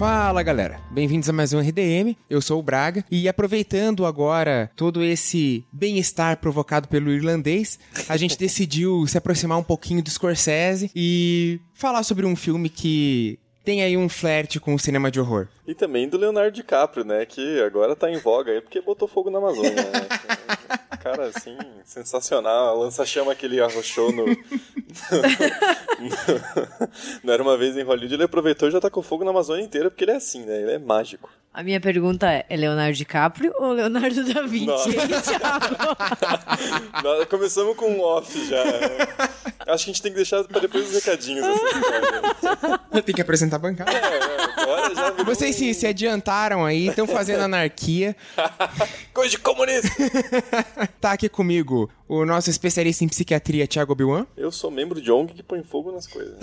Fala galera, bem-vindos a mais um RDM. Eu sou o Braga e aproveitando agora todo esse bem-estar provocado pelo irlandês, a gente decidiu se aproximar um pouquinho do Scorsese e falar sobre um filme que tem aí um flerte com o cinema de horror. E também do Leonardo DiCaprio, né? Que agora tá em voga aí porque botou fogo na Amazônia. Né? Cara, assim, sensacional. Lança-chama que ele arrochou no... no... Não era uma vez em Hollywood, ele aproveitou e já tá com fogo na Amazônia inteira porque ele é assim, né? Ele é mágico. A minha pergunta é, é Leonardo DiCaprio ou Leonardo da Vinci? Nós começamos com um off já. Acho que a gente tem que deixar pra depois os recadinhos. Assim, tem que apresentar a bancada. É, é, agora já Vocês se, se adiantaram aí, estão fazendo anarquia. Coisa de comunista! tá aqui comigo o nosso especialista em psiquiatria, Thiago Biwan. Eu sou membro de ONG que põe fogo nas coisas.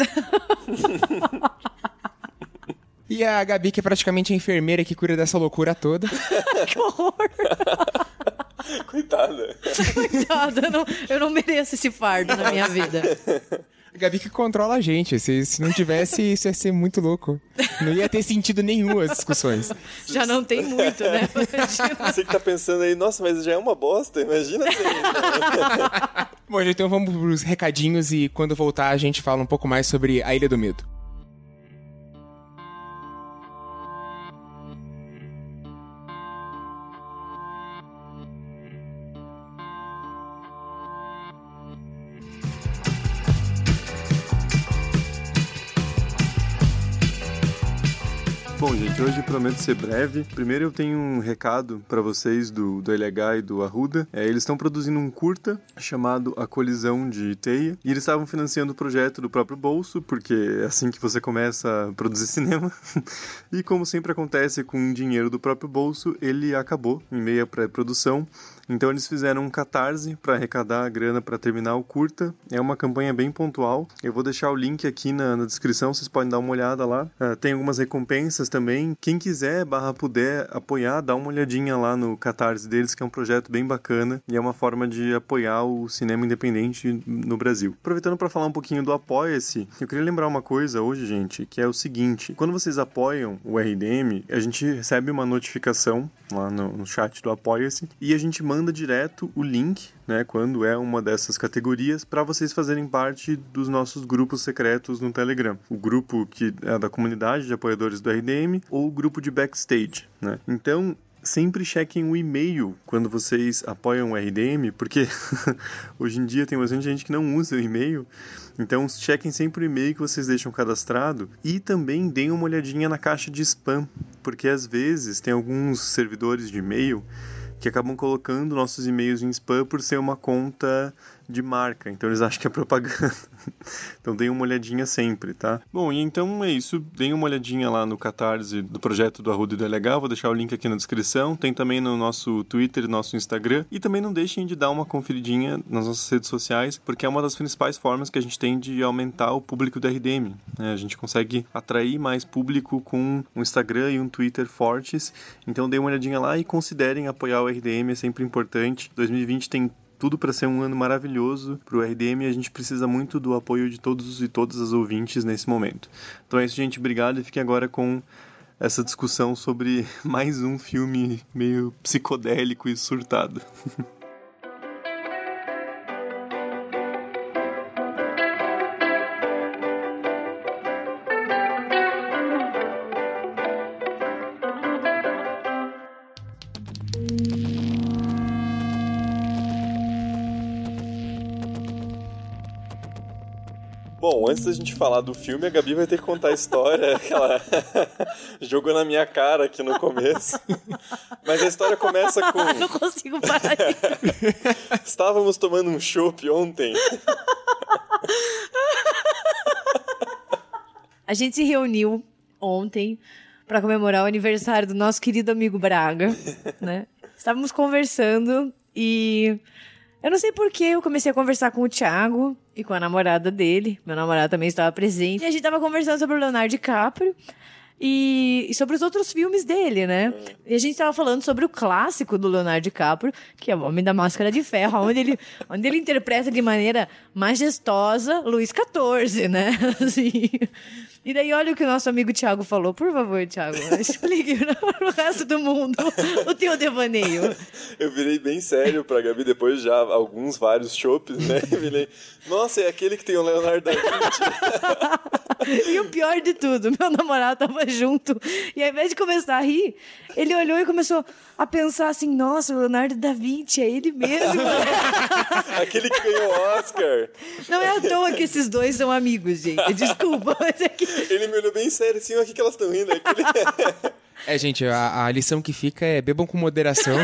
E a Gabi, que é praticamente a enfermeira que cura dessa loucura toda. que horror! Coitada. Coitada, eu não, eu não mereço esse fardo na minha vida. A Gabi que controla a gente. Se, se não tivesse, isso ia ser muito louco. Não ia ter sentido nenhum as discussões. Já não tem muito, né? Imagina. Você que tá pensando aí, nossa, mas já é uma bosta. Imagina assim. Bom, então vamos pros recadinhos e quando voltar a gente fala um pouco mais sobre a Ilha do Medo. Bom, gente, hoje prometo ser breve. Primeiro eu tenho um recado para vocês do, do LH e do Arruda. É, eles estão produzindo um curta chamado A Colisão de Teia e eles estavam financiando o projeto do próprio bolso, porque é assim que você começa a produzir cinema. e como sempre acontece com dinheiro do próprio bolso, ele acabou em meia pré-produção então eles fizeram um catarse para arrecadar a grana para terminar o curta. É uma campanha bem pontual. Eu vou deixar o link aqui na, na descrição, vocês podem dar uma olhada lá. Uh, tem algumas recompensas também. Quem quiser, barra puder apoiar, dá uma olhadinha lá no catarse deles, que é um projeto bem bacana e é uma forma de apoiar o cinema independente no Brasil. Aproveitando para falar um pouquinho do Apoia-se, eu queria lembrar uma coisa hoje, gente, que é o seguinte: quando vocês apoiam o RDM, a gente recebe uma notificação lá no, no chat do Apoia-se e a gente manda direto o link, né, quando é uma dessas categorias, para vocês fazerem parte dos nossos grupos secretos no Telegram. O grupo que é da comunidade de apoiadores do RDM ou o grupo de backstage, né? Então, sempre chequem o e-mail quando vocês apoiam o RDM, porque hoje em dia tem bastante gente que não usa o e-mail. Então, chequem sempre o e-mail que vocês deixam cadastrado e também deem uma olhadinha na caixa de spam, porque às vezes tem alguns servidores de e-mail que acabam colocando nossos e-mails em spam por ser uma conta de marca, então eles acham que é propaganda. então deem uma olhadinha sempre, tá? Bom, e então é isso. Deem uma olhadinha lá no Catarse do projeto do Arruda e do LH. Vou deixar o link aqui na descrição. Tem também no nosso Twitter nosso Instagram. E também não deixem de dar uma conferidinha nas nossas redes sociais, porque é uma das principais formas que a gente tem de aumentar o público do RDM. Né? A gente consegue atrair mais público com um Instagram e um Twitter fortes. Então deem uma olhadinha lá e considerem apoiar o RDM, é sempre importante. 2020 tem tudo para ser um ano maravilhoso para o RDM e a gente precisa muito do apoio de todos e todas as ouvintes nesse momento. Então é isso, gente. Obrigado e fique agora com essa discussão sobre mais um filme meio psicodélico e surtado. antes da gente falar do filme, a Gabi vai ter que contar a história que ela jogou na minha cara aqui no começo. Mas a história começa com. Não consigo parar. Estávamos tomando um chopp ontem. A gente se reuniu ontem para comemorar o aniversário do nosso querido amigo Braga, né? Estávamos conversando e eu não sei por que eu comecei a conversar com o Thiago e com a namorada dele. Meu namorado também estava presente. E a gente estava conversando sobre o Leonardo DiCaprio. E, e sobre os outros filmes dele, né? E a gente tava falando sobre o clássico do Leonardo DiCaprio, que é O Homem da Máscara de Ferro, onde ele, onde ele interpreta de maneira majestosa Luiz XIV, né? Assim. E daí olha o que o nosso amigo Thiago falou. Por favor, Thiago, explique pro resto do mundo o teu devaneio. Eu virei bem sério pra Gabi depois de já alguns, vários chopes, né? Virei, nossa, é aquele que tem o Leonardo da Vinci. E o pior de tudo, meu namorado tava junto. E ao invés de começar a rir, ele olhou e começou a pensar assim: nossa, o Leonardo da Vinci, é ele mesmo. aquele que ganhou o Oscar. Não é à toa que esses dois são amigos, gente. Desculpa, mas é que. Ele me olhou bem sério assim, olha o que que elas estão rindo. É aquele... É, gente, a, a lição que fica é bebam com moderação.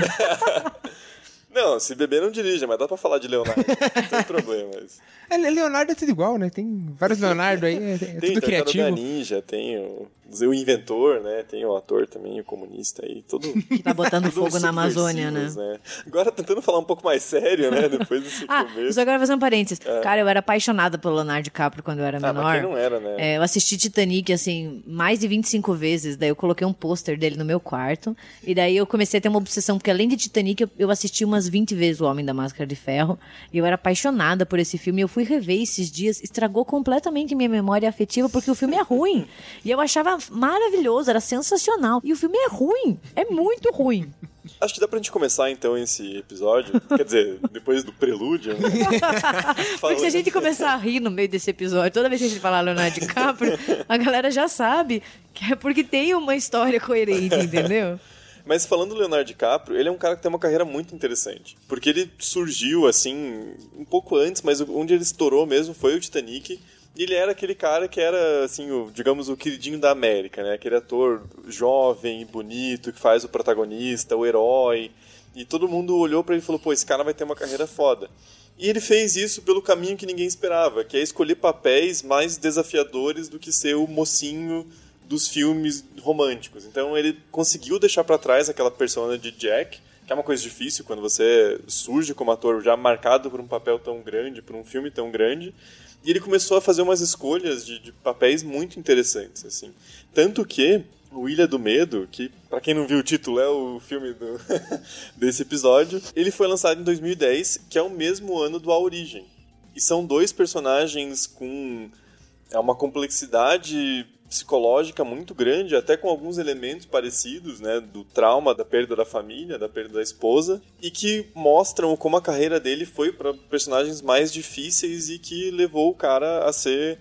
Não, se beber não dirija, mas dá pra falar de Leonardo. Não tem problema. Mas... É, Leonardo é tudo igual, né? Tem vários Leonardo aí, é, é Tem tudo criativo. Ninja, tem o, o inventor, né? Tem o ator também, o comunista aí, todo... Que tá botando fogo na Amazônia, né? subversivos, Agora tentando falar um pouco mais sério, né? Depois desse Ah, começo. só agora fazer um parênteses. Cara, eu era apaixonada pelo Leonardo DiCaprio quando eu era Ah, mas menor. quem não era, né? É, eu assisti Titanic, assim, mais de 25 vezes. Daí eu coloquei um pôster dele no meu quarto. E daí eu comecei a ter uma obsessão, porque além de Titanic, eu, eu assisti umas 20 vezes O Homem da Máscara de Ferro. E eu era apaixonada por esse filme. Eu fui rever esses dias, estragou completamente minha memória afetiva, porque o filme é ruim. E eu achava maravilhoso, era sensacional. E o filme é ruim, é muito ruim. Acho que dá pra gente começar então esse episódio. Quer dizer, depois do prelúdio. Né? Porque se a gente começar a rir no meio desse episódio, toda vez que a gente falar Leonardo DiCaprio, a galera já sabe que é porque tem uma história coerente, entendeu? Mas falando do Leonardo DiCaprio, ele é um cara que tem uma carreira muito interessante. Porque ele surgiu, assim, um pouco antes, mas onde ele estourou mesmo foi o Titanic. Ele era aquele cara que era, assim, o, digamos, o queridinho da América, né? Aquele ator jovem bonito que faz o protagonista, o herói. E todo mundo olhou pra ele e falou, pô, esse cara vai ter uma carreira foda. E ele fez isso pelo caminho que ninguém esperava, que é escolher papéis mais desafiadores do que ser o mocinho dos filmes românticos. Então ele conseguiu deixar pra trás aquela persona de Jack, que é uma coisa difícil quando você surge como ator já marcado por um papel tão grande, por um filme tão grande. E ele começou a fazer umas escolhas de, de papéis muito interessantes, assim. Tanto que o Ilha do Medo, que para quem não viu o título é o filme do desse episódio, ele foi lançado em 2010, que é o mesmo ano do A Origem. E são dois personagens com é uma complexidade psicológica muito grande, até com alguns elementos parecidos, né, do trauma da perda da família, da perda da esposa, e que mostram como a carreira dele foi para personagens mais difíceis e que levou o cara a ser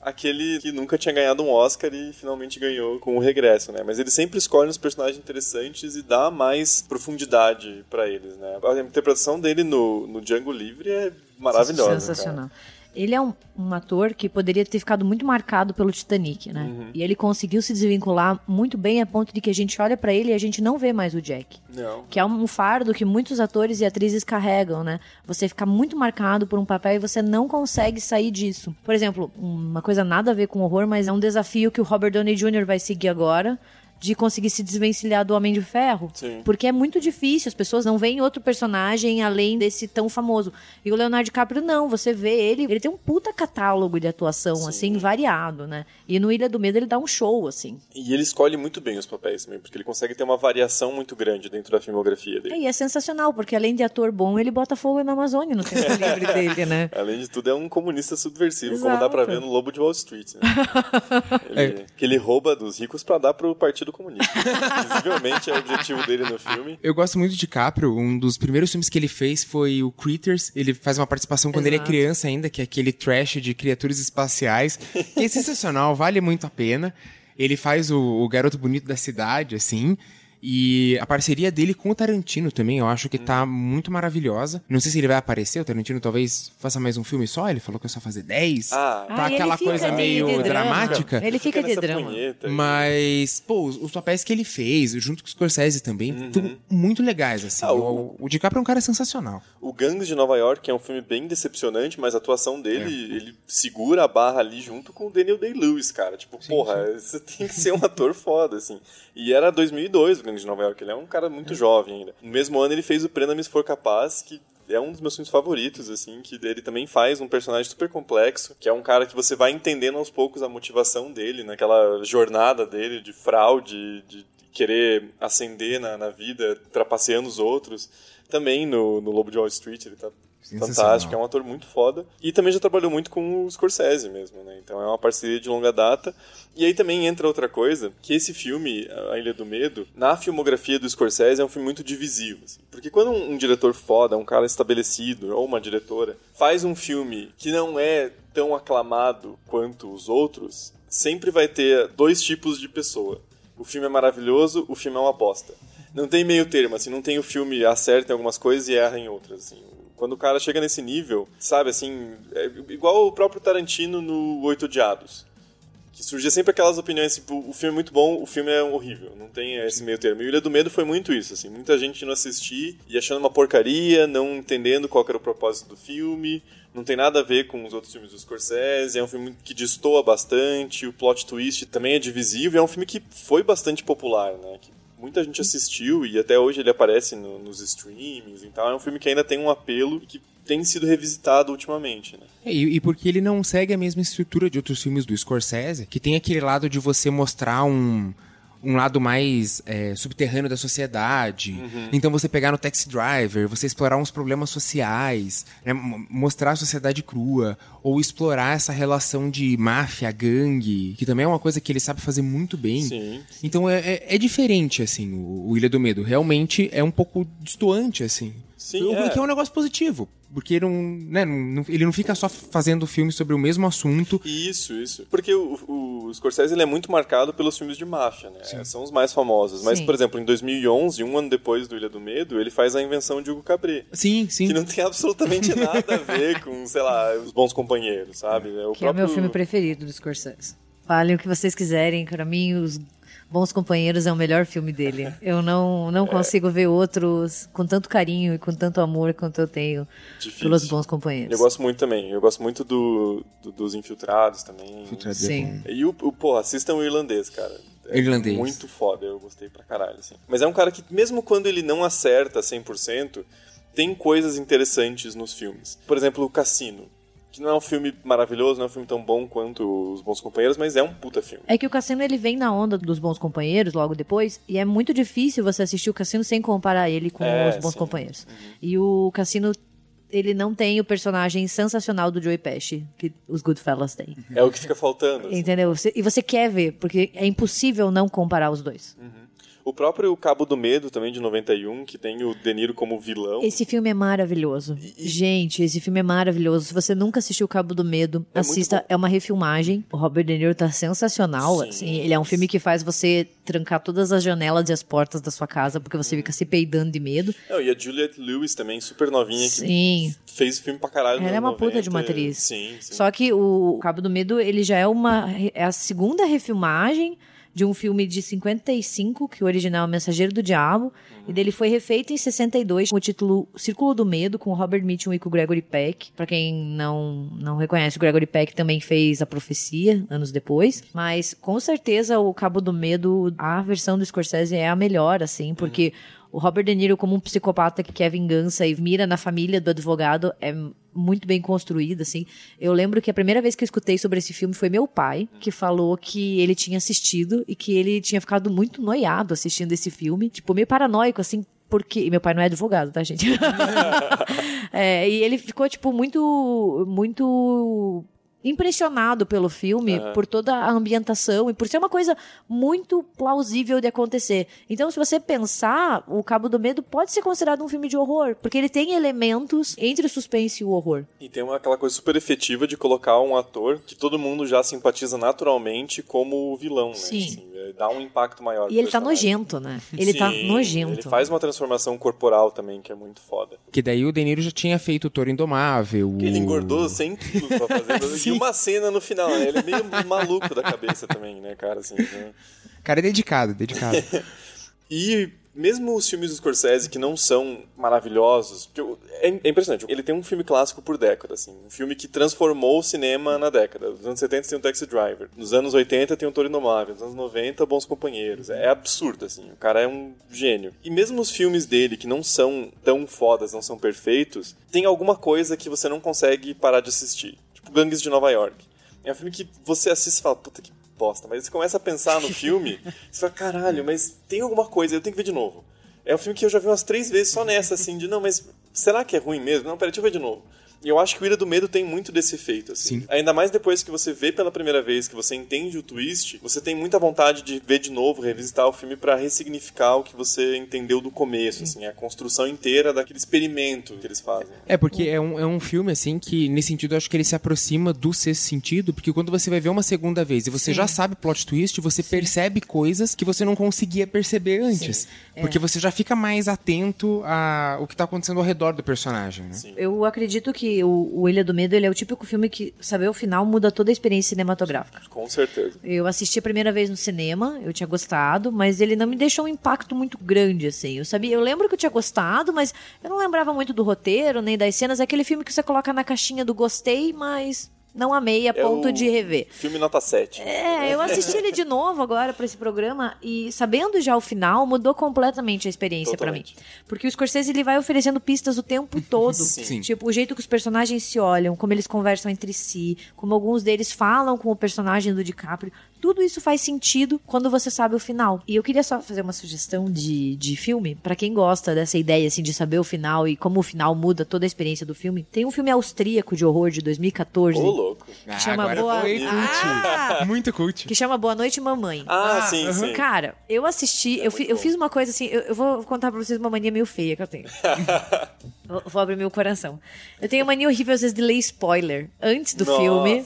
aquele que nunca tinha ganhado um Oscar e finalmente ganhou com o regresso, né? Mas ele sempre escolhe uns personagens interessantes e dá mais profundidade para eles, né? A interpretação dele no, no Django Livre é maravilhosa. Sensacional. Ele é um, um, ator que poderia ter ficado muito marcado pelo Titanic, né? Uhum. E ele conseguiu se desvincular muito bem a ponto de que a gente olha para ele e a gente não vê mais o Jack. Não. Que é um fardo que muitos atores e atrizes carregam, né? Você fica muito marcado por um papel e você não consegue sair disso. Por exemplo, uma coisa nada a ver com horror, mas é um desafio que o Robert Downey Jr. vai seguir agora de conseguir se desvencilhar do Homem de Ferro. Sim. Porque é muito difícil, as pessoas não veem outro personagem além desse tão famoso. E o Leonardo DiCaprio não, você vê ele, ele tem um puta catálogo de atuação, Sim. assim, variado, né? E no Ilha do Medo ele dá um show, assim. E ele escolhe muito bem os papéis também, porque ele consegue ter uma variação muito grande dentro da filmografia dele. É, e é sensacional, porque além de ator bom, ele bota fogo na Amazônia no tempo livre dele, né? Além de tudo, é um comunista subversivo, Exato. como dá pra ver no Lobo de Wall Street. Né? ele, é. Que ele rouba dos ricos para dar pro Partido Comunista. Visivelmente é o objetivo dele no filme. Eu gosto muito de DiCaprio. Um dos primeiros filmes que ele fez foi o Critters. Ele faz uma participação quando Exato. ele é criança ainda, que é aquele trash de criaturas espaciais. Que é sensacional, vale muito a pena. Ele faz o, o garoto bonito da cidade, assim. E a parceria dele com o Tarantino também, eu acho que tá muito maravilhosa. Não sei se ele vai aparecer, o Tarantino talvez faça mais um filme só, ele falou que é só fazer 10. Ah, tá Ah, aquela ele fica coisa de- meio de dramática. Ele fica de nessa drama. punheta. Mas, pô, os, os papéis que ele fez, junto com o Scorsese também, estão muito legais, assim. Ah, o, o DiCaprio é um cara sensacional. O Gangs de Nova York é um filme bem decepcionante, mas a atuação dele, É. ele segura a barra ali junto com o Daniel Day-Lewis, cara. Tipo, porra, você tem que ser um ator foda, assim. E era 2002 Gangs de Nova York, ele é um cara muito jovem ainda. No mesmo ano ele fez o Prenda-me Se For Capaz, que é um dos meus filmes favoritos, assim, que ele também faz um personagem super complexo, que é um cara que você vai entendendo aos poucos a motivação dele, naquela jornada dele de fraude, de querer ascender na, na vida, trapaceando os outros. Também no, no Lobo de Wall Street, ele tá fantástico, é um ator muito foda. E também já trabalhou muito com o Scorsese mesmo, né? Então é uma parceria de longa data. E aí também entra outra coisa, que esse filme, A Ilha do Medo, na filmografia do Scorsese é um filme muito divisivo. Assim. Porque quando um, um diretor foda, um cara estabelecido, ou uma diretora, faz um filme que não é tão aclamado quanto os outros, sempre vai ter dois tipos de pessoa. O filme é maravilhoso, o filme é uma bosta. Não tem meio termo, assim, não tem o filme acerta em algumas coisas e erra em outras, assim. Quando o cara chega nesse nível, sabe, assim, é igual o próprio Tarantino no Oito Odiados. Que surgia sempre aquelas opiniões, tipo, o filme é muito bom, o filme é horrível. Não tem esse meio termo. E o Ilha do Medo foi muito isso, assim. Muita gente não assistir e achando uma porcaria, não entendendo qual era o propósito do filme. Não tem nada a ver com os outros filmes do Scorsese. É um filme que destoa bastante. O plot twist também é divisível. É um filme que foi bastante popular, né? Que muita gente assistiu e até hoje ele aparece no, nos streamings e tal. É um filme que ainda tem um apelo e que tem sido revisitado ultimamente, né? E, e, porque ele não segue a mesma estrutura de outros filmes do Scorsese, que tem aquele lado de você mostrar um um lado mais é, subterrâneo da sociedade. Uhum. Então você pegar no Taxi Driver, você explorar uns problemas sociais, né? mostrar a sociedade crua, ou explorar essa relação de máfia, gangue, que também é uma coisa que ele sabe fazer muito bem. Sim. Então é, é, é diferente, assim, o, o Ilha do Medo. Realmente é um pouco distoante, assim. Sim, o é. que é um negócio positivo. Porque não, né, não, ele não fica só fazendo filme sobre o mesmo assunto. Isso, isso. Porque o, o Scorsese ele é muito marcado pelos filmes de máfia, né? Sim. São os mais famosos. Mas, sim. por exemplo, em 2011, um ano depois do Ilha do Medo, ele faz a invenção de Hugo Cabret. Sim, sim. Que não tem absolutamente nada a ver com, sei lá, os bons companheiros, sabe? É o que próprio... é o meu filme preferido do Scorsese. Falem o que vocês quiserem, para mim os Bons Companheiros é o melhor filme dele. Eu não, não consigo ver outros com tanto carinho e com tanto amor quanto eu tenho Difícil. pelos Bons Companheiros. Eu gosto muito também. Eu gosto muito do, do dos Infiltrados também. Infiltrados é Sim. E o, o, pô, assistam o Irlandês, cara. É Irlandês. Muito foda, eu gostei pra caralho, assim. Mas é um cara que, mesmo quando ele não acerta 100%, tem coisas interessantes nos filmes. Por exemplo, o Cassino que não é um filme maravilhoso, não é um filme tão bom quanto Os Bons Companheiros, mas é um puta filme. É que o Cassino ele vem na onda dos Bons Companheiros logo depois, e é muito difícil você assistir o Cassino sem comparar ele com é, Os Bons sim. Companheiros. Uhum. E o Cassino ele não tem o personagem sensacional do Joey Pesci que os Goodfellas têm. É o que fica faltando. Assim. Entendeu? E você quer ver, porque é impossível não comparar os dois. Uhum. O próprio Cabo do Medo, também de 91, que tem o De Niro como vilão. Esse filme é maravilhoso. E... Gente, esse filme é maravilhoso. Se você nunca assistiu Cabo do Medo, é assista. É uma refilmagem. O Robert De Niro tá sensacional. Sim. Assim, ele é um filme que faz você trancar todas as janelas e as portas da sua casa, porque você fica se peidando de medo. Não, e a Juliette Lewis também, super novinha, sim. que fez filme pra caralho. Ela é uma 90. puta de uma atriz. Sim, sim. Só que o Cabo do Medo, ele já é uma. É a segunda refilmagem de um filme de 55, que o original é o Mensageiro do Diabo, e dele foi refeito em 62 com o título Círculo do Medo, com Robert Mitchum e com Gregory Peck. Para quem não, não reconhece, o Gregory Peck também fez A Profecia, anos depois. Mas, com certeza, o Cabo do Medo, a versão do Scorsese é a melhor, assim, porque... Uhum o Robert De Niro como um psicopata que quer vingança e mira na família do advogado é muito bem construído, assim. Eu lembro que a primeira vez que eu escutei sobre esse filme foi meu pai, que falou que ele tinha assistido e que ele tinha ficado muito noiado assistindo esse filme. Tipo, meio paranoico, assim, porque. Meu pai não é advogado, tá, gente? é, e ele ficou, tipo, muito. Muito impressionado pelo filme, uhum. por toda a ambientação e por ser uma coisa muito plausível de acontecer. Então, se você pensar, O Cabo do Medo pode ser considerado um filme de horror, porque ele tem elementos entre o suspense e o horror. E tem uma, aquela coisa super efetiva de colocar um ator que todo mundo já simpatiza naturalmente como o vilão, né? Sim. Assim, é, dá um impacto maior. E ele tá nojento, né? Ele tá Sim, tá nojento. Ele faz uma transformação corporal também, que é muito foda. Que daí o De Niro já tinha feito o Toro Indomável. Que ele engordou 100 quilos pra fazer. e uma cena no final, né? Ele é meio maluco da cabeça também, né, cara? Assim, né? Cara, é dedicado, dedicado. e mesmo os filmes do Scorsese que não são maravilhosos, eu, é, é, impressionante. Ele tem um filme clássico por década, assim, um filme que transformou o cinema na década. Nos anos 70 tem o Taxi Driver, nos anos 80 tem o Toro Inomável, nos anos 90 Bons Companheiros. É absurdo, assim, o cara é um gênio. E mesmo os filmes dele que não são tão fodas, não são perfeitos, tem alguma coisa que você não consegue parar de assistir. Gangues de Nova York. É um filme que você assiste e fala, puta que bosta. Mas você começa a pensar no filme, você fala, caralho, mas tem alguma coisa, eu tenho que ver de novo. É um filme que eu já vi umas três vezes só nessa, assim, de não, mas será que é ruim mesmo? Não, peraí, deixa eu ver de novo. E eu acho que o Ilha do Medo tem muito desse efeito, assim. Sim. Ainda mais depois que você vê pela primeira vez, que você entende o twist, você tem muita vontade de ver de novo, revisitar o filme para ressignificar o que você entendeu do começo, assim, a construção inteira daquele experimento que eles fazem. É, porque é um, é um filme, assim, que nesse sentido eu acho que ele se aproxima do sexto sentido, porque quando você vai ver uma segunda vez e você já sabe plot twist, você percebe coisas que você não conseguia perceber antes. Porque você já fica mais atento ao que tá acontecendo ao redor do personagem, né? Eu acredito que o, o Ilha do Medo ele é o típico filme que saber o final muda toda a experiência cinematográfica. Com certeza. Eu assisti a primeira vez no cinema, eu tinha gostado, mas ele não me deixou um impacto muito grande, assim. Eu sabia, eu lembro que eu tinha gostado, mas eu não lembrava muito do roteiro, nem das cenas. É aquele filme que você coloca na caixinha do gostei, mas não amei a ponto de rever. Filme nota 7. É, eu assisti ele de novo agora pra esse programa e sabendo já o final, mudou completamente a experiência pra mim. Porque o Scorsese ele vai oferecendo pistas o tempo todo. Sim. Tipo, o jeito que os personagens se olham, como eles conversam entre si, como alguns deles falam com o personagem do DiCaprio. Tudo isso faz sentido quando você sabe o final. E eu queria só fazer uma sugestão de, de filme, pra quem gosta dessa ideia assim de saber o final e como o final muda toda a experiência do filme. Tem um filme austríaco de horror de 2014 Ô, louco. Ah, chama agora Boa- foi cult. Ah! Muito cult. que chama Boa Noite Mamãe. Ah, sim, sim. Cara, eu assisti, eu, fi- eu fiz uma coisa assim, eu, eu vou contar pra vocês uma mania meio feia que eu tenho. vou, vou abrir meu coração. Eu tenho mania horrível às vezes de ler spoiler antes do Nossa. filme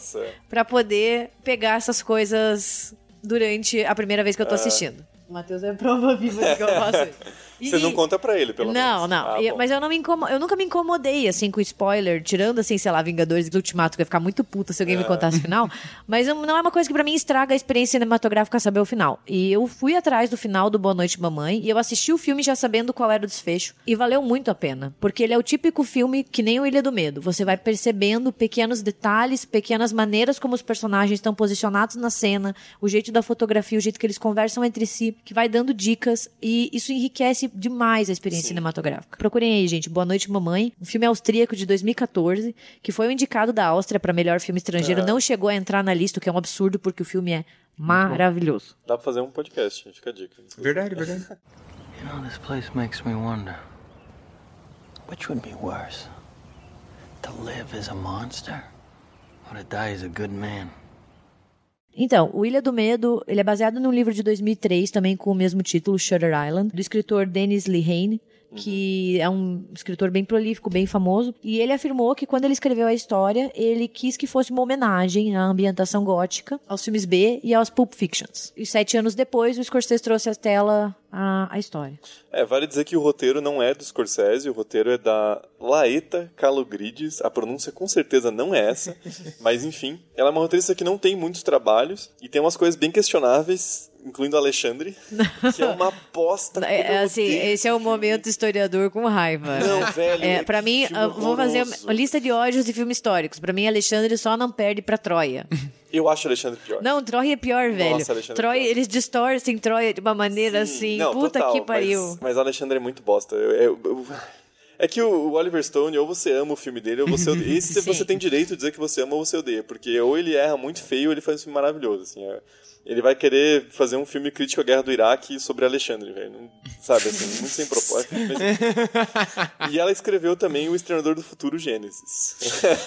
pra poder pegar essas coisas durante a primeira vez que eu tô assistindo. O Matheus é prova viva de que eu faço isso. Você não conta pra ele, pelo não, menos. Não, Ah, E- bom. Mas eu não me incomo... eu nunca me incomodei, assim, com spoiler, tirando, assim, sei lá, Vingadores do Ultimato, que eu ia ficar muito puta se alguém me contasse o final. Mas não é uma coisa que pra mim estraga a experiência cinematográfica saber o final. E eu fui atrás do final do Boa Noite Mamãe, e eu assisti o filme já sabendo qual era o desfecho. E valeu muito a pena. Porque ele é o típico filme que nem o Ilha do Medo. Você vai percebendo pequenos detalhes, pequenas maneiras como os personagens estão posicionados na cena, o jeito da fotografia, o jeito que eles conversam entre si, que vai dando dicas, e isso enriquece demais a experiência cinematográfica. Procurem aí, gente, Boa Noite Mamãe, um filme austríaco de 2014, que foi o indicado da Áustria para melhor filme estrangeiro, não chegou a entrar na lista, o que é um absurdo porque o filme é maravilhoso. Dá pra fazer um podcast, fica a dica. Verdade, verdade. You know, this place makes me wonder which would be worse? To live as a monster or to die as a good man? Então, o Ilha do Medo, ele é baseado num livro de 2003, também com o mesmo título, Shutter Island, do escritor Dennis Lehane, que é um escritor bem prolífico, bem famoso, e ele afirmou que quando ele escreveu a história, ele quis que fosse uma homenagem à ambientação gótica, aos filmes B e aos Pulp Fictions. E sete anos depois, o Scorsese trouxe à tela a, a história. É, vale dizer que o roteiro não é do Scorsese, o roteiro é da Laeta Kalogridis. A pronúncia com certeza não é essa, mas enfim. Ela é uma roteirista que não tem muitos trabalhos e tem umas coisas bem questionáveis, incluindo Alexandre, que é uma aposta. É, eu assim, esse é o momento historiador com raiva. Não, velho, É, que pra mim, eu vou fazer uma lista de ódios de filmes históricos. Pra mim, Alexandre só não perde pra Troia. Eu acho Alexandre pior. Não, Troia é pior, velho. Alexandre é Troia, pior. eles distorcem Troia de uma maneira Sim, assim. não, puta total, que pariu. Mas, mas Alexandre é muito bosta. Eu- eu- eu- é que o o Oliver Stone, ou você ama o filme dele, ou você odeia. Esse Sim. você tem direito de dizer que você ama ou você odeia. Porque ou ele erra muito feio, ou ele faz um filme maravilhoso. Assim, é- ele vai querer fazer um filme crítico à guerra do Iraque sobre Alexandre, velho. Sabe, assim, muito sem propósito. Mas- E ela escreveu também O Exterminador do Futuro Gênesis.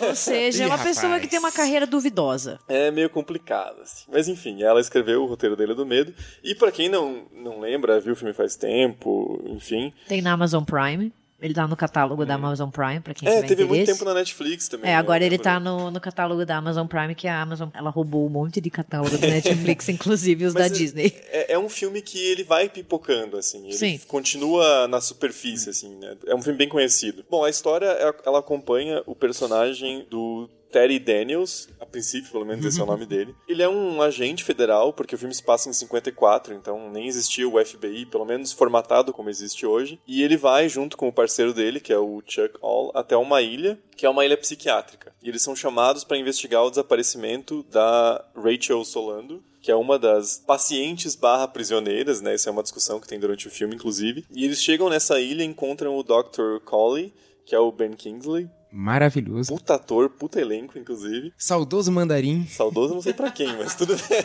Ou seja, é uma pessoa rapaz. que tem uma carreira duvidosa. É meio complicado, assim. Mas enfim, ela escreveu o roteiro dele do medo. E pra quem não, não lembra, viu o filme faz tempo, enfim. Tem na Amazon Prime. Ele tá no catálogo da Amazon Prime, pra quem É, tiver teve muito interesse. tempo na Netflix também. É, né? agora ele tá no, no catálogo da Amazon Prime, que a Amazon ela roubou um monte de catálogo da Netflix, inclusive os Mas da é- Disney. É, é um filme que ele vai pipocando, assim. Ele Sim. continua na superfície, assim, né? É um filme bem conhecido. Bom, a história, ela acompanha o personagem do Terry Daniels, a princípio, pelo menos esse é o nome dele. Ele é um agente federal, porque o filme se passa em 54, então nem existia o FBI, pelo menos formatado como existe hoje. E ele vai, junto com o parceiro dele, que é o Chuck Hall, até uma ilha, que é uma ilha psiquiátrica. E eles são chamados para investigar o desaparecimento da Rachel Solando, que é uma das pacientes barra prisioneiras, né? Essa é uma discussão que tem durante o filme, inclusive. E eles chegam nessa ilha e encontram o Dr. Colley, que é o Ben Kingsley, Maravilhoso. Puta ator, puta elenco, inclusive. Saudoso mandarim. Saudoso não sei pra quem, mas tudo bem.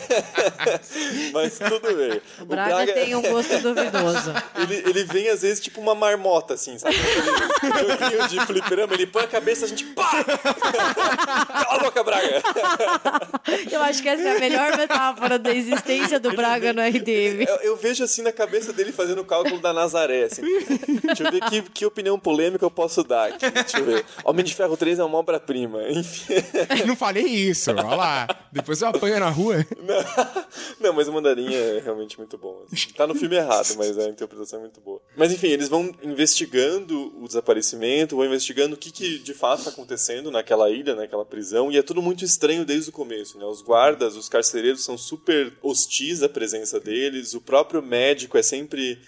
mas tudo bem. O Braga, Braga, tem um gosto duvidoso. ele, ele vem, às vezes, tipo uma marmota, assim, sabe? Aquele joguinho de fliperama, ele põe a cabeça, a gente pá! Cala a boca, Braga! eu acho que essa é a melhor metáfora da existência do ele Braga vem, no RDM. Eu, eu, vejo, assim, na cabeça dele fazendo o cálculo da Nazaré, assim. Deixa eu ver que, que opinião polêmica eu posso dar aqui. Deixa eu ver. Homem de Ferro 3 é uma obra-prima. Enfim. Não falei isso, olha lá. Depois eu apanho na rua. Não, não mas o Mandarim é realmente muito bom. Assim. Tá no filme errado, mas a interpretação é muito boa. Mas enfim, eles vão investigando o desaparecimento, vão investigando o que, que de fato está acontecendo naquela ilha, naquela prisão, e é tudo muito estranho desde o começo, né? Os guardas, os carcereiros são super hostis à presença deles, o próprio médico é sempre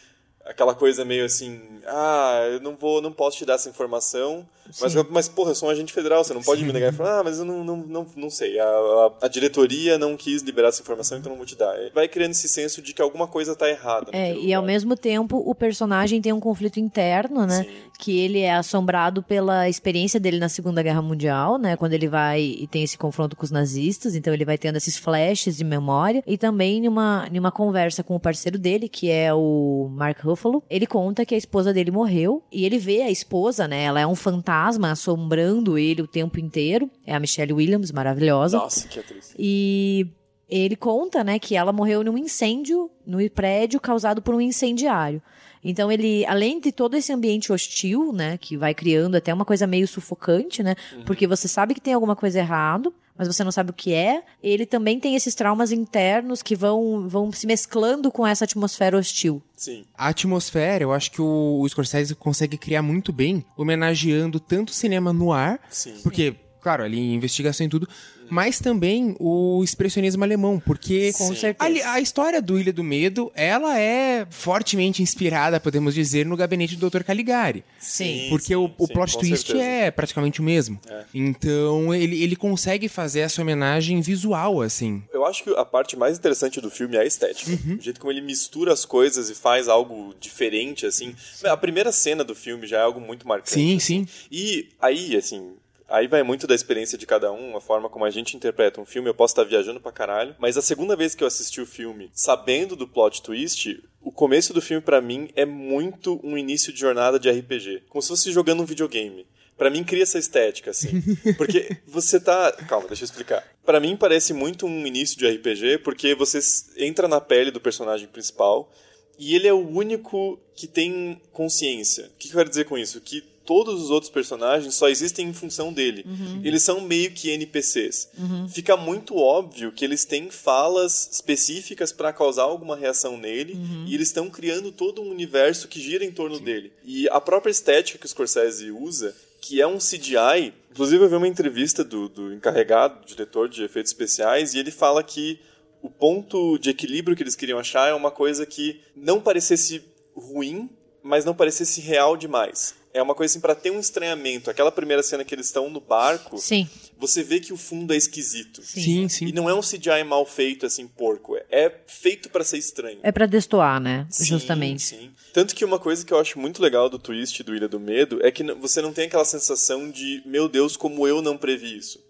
aquela coisa meio assim, ah, eu não vou, não posso te dar essa informação, mas, mas, porra, eu sou um agente federal, você não pode Sim. me negar e falar, ah, mas eu não, não, não, não sei, a, a, a, diretoria não quis liberar essa informação, então não vou te dar. Vai criando esse senso de que alguma coisa tá errada. É, e ao mesmo tempo, o personagem tem um conflito interno, né? Sim. Que ele é assombrado pela experiência dele na Segunda Guerra Mundial, né? Quando ele vai e tem esse confronto com os nazistas, então ele vai tendo esses flashes de memória, e também numa, numa conversa com o parceiro dele, que é o Mark Ruffalo, ele conta que a esposa dele morreu, e ele vê a esposa, né? Ela é um fantasma fantasma assombrando ele o tempo inteiro. É a Michelle Williams, maravilhosa. Nossa, que atriz. E ele conta, né, que ela morreu num incêndio no prédio causado por um incendiário. Então ele, além de todo esse ambiente hostil, né, que vai criando até uma coisa meio sufocante, né, uhum. porque você sabe que tem alguma coisa errado, mas você não sabe o que é. Ele também tem esses traumas internos que vão, vão se mesclando com essa atmosfera hostil. Sim. A atmosfera, eu acho que o, o Scorsese consegue criar muito bem, homenageando tanto o cinema no ar, Sim. porque claro, ali investigação e tudo, mas também o expressionismo alemão, porque Com certeza. A, a, história do Ilha do Medo, ela é fortemente inspirada, podemos dizer, no gabinete do Dr. Caligari. Sim. Porque sim, o, o sim, plot twist certeza. é praticamente o mesmo. É. Então, ele, ele consegue fazer essa homenagem visual, assim. Eu acho que a parte mais interessante do filme é a estética. Uhum. O jeito como ele mistura as coisas e faz algo diferente, assim. A primeira cena do filme já é algo muito marcante. Sim, assim. sim. E aí, assim, Aí vai muito da experiência de cada um, a forma como a gente interpreta um filme. Eu posso estar viajando pra caralho, mas a segunda vez que eu assisti o filme, sabendo do plot twist, o começo do filme para mim é muito um início de jornada de RPG, como se fosse jogando um videogame. Para mim cria essa estética assim, porque você tá, calma, deixa eu explicar. Para mim parece muito um início de RPG, porque você entra na pele do personagem principal e ele é o único que tem consciência. O que eu quero dizer com isso? Que todos os outros personagens só existem em função dele. Uhum. Eles são meio que NPCs. Uhum. Fica muito óbvio que eles têm falas específicas para causar alguma reação nele uhum. e eles estão criando todo um universo que gira em torno Sim. dele. E a própria estética que o Scorsese usa, que é um CGI. Inclusive, eu vi uma entrevista do, do encarregado, do diretor de efeitos especiais, e ele fala que o ponto de equilíbrio que eles queriam achar é uma coisa que não parecesse ruim, mas não parecesse real demais é uma coisa assim para ter um estranhamento. Aquela primeira cena que eles estão no barco, sim. você vê que o fundo é esquisito. Sim, sim. E não é um CGI mal feito assim, porco. É feito para ser estranho. É para destoar, né? Sim, Justamente. Sim. Tanto que uma coisa que eu acho muito legal do twist do Ilha do Medo é que você não tem aquela sensação de, meu Deus, como eu não previ isso.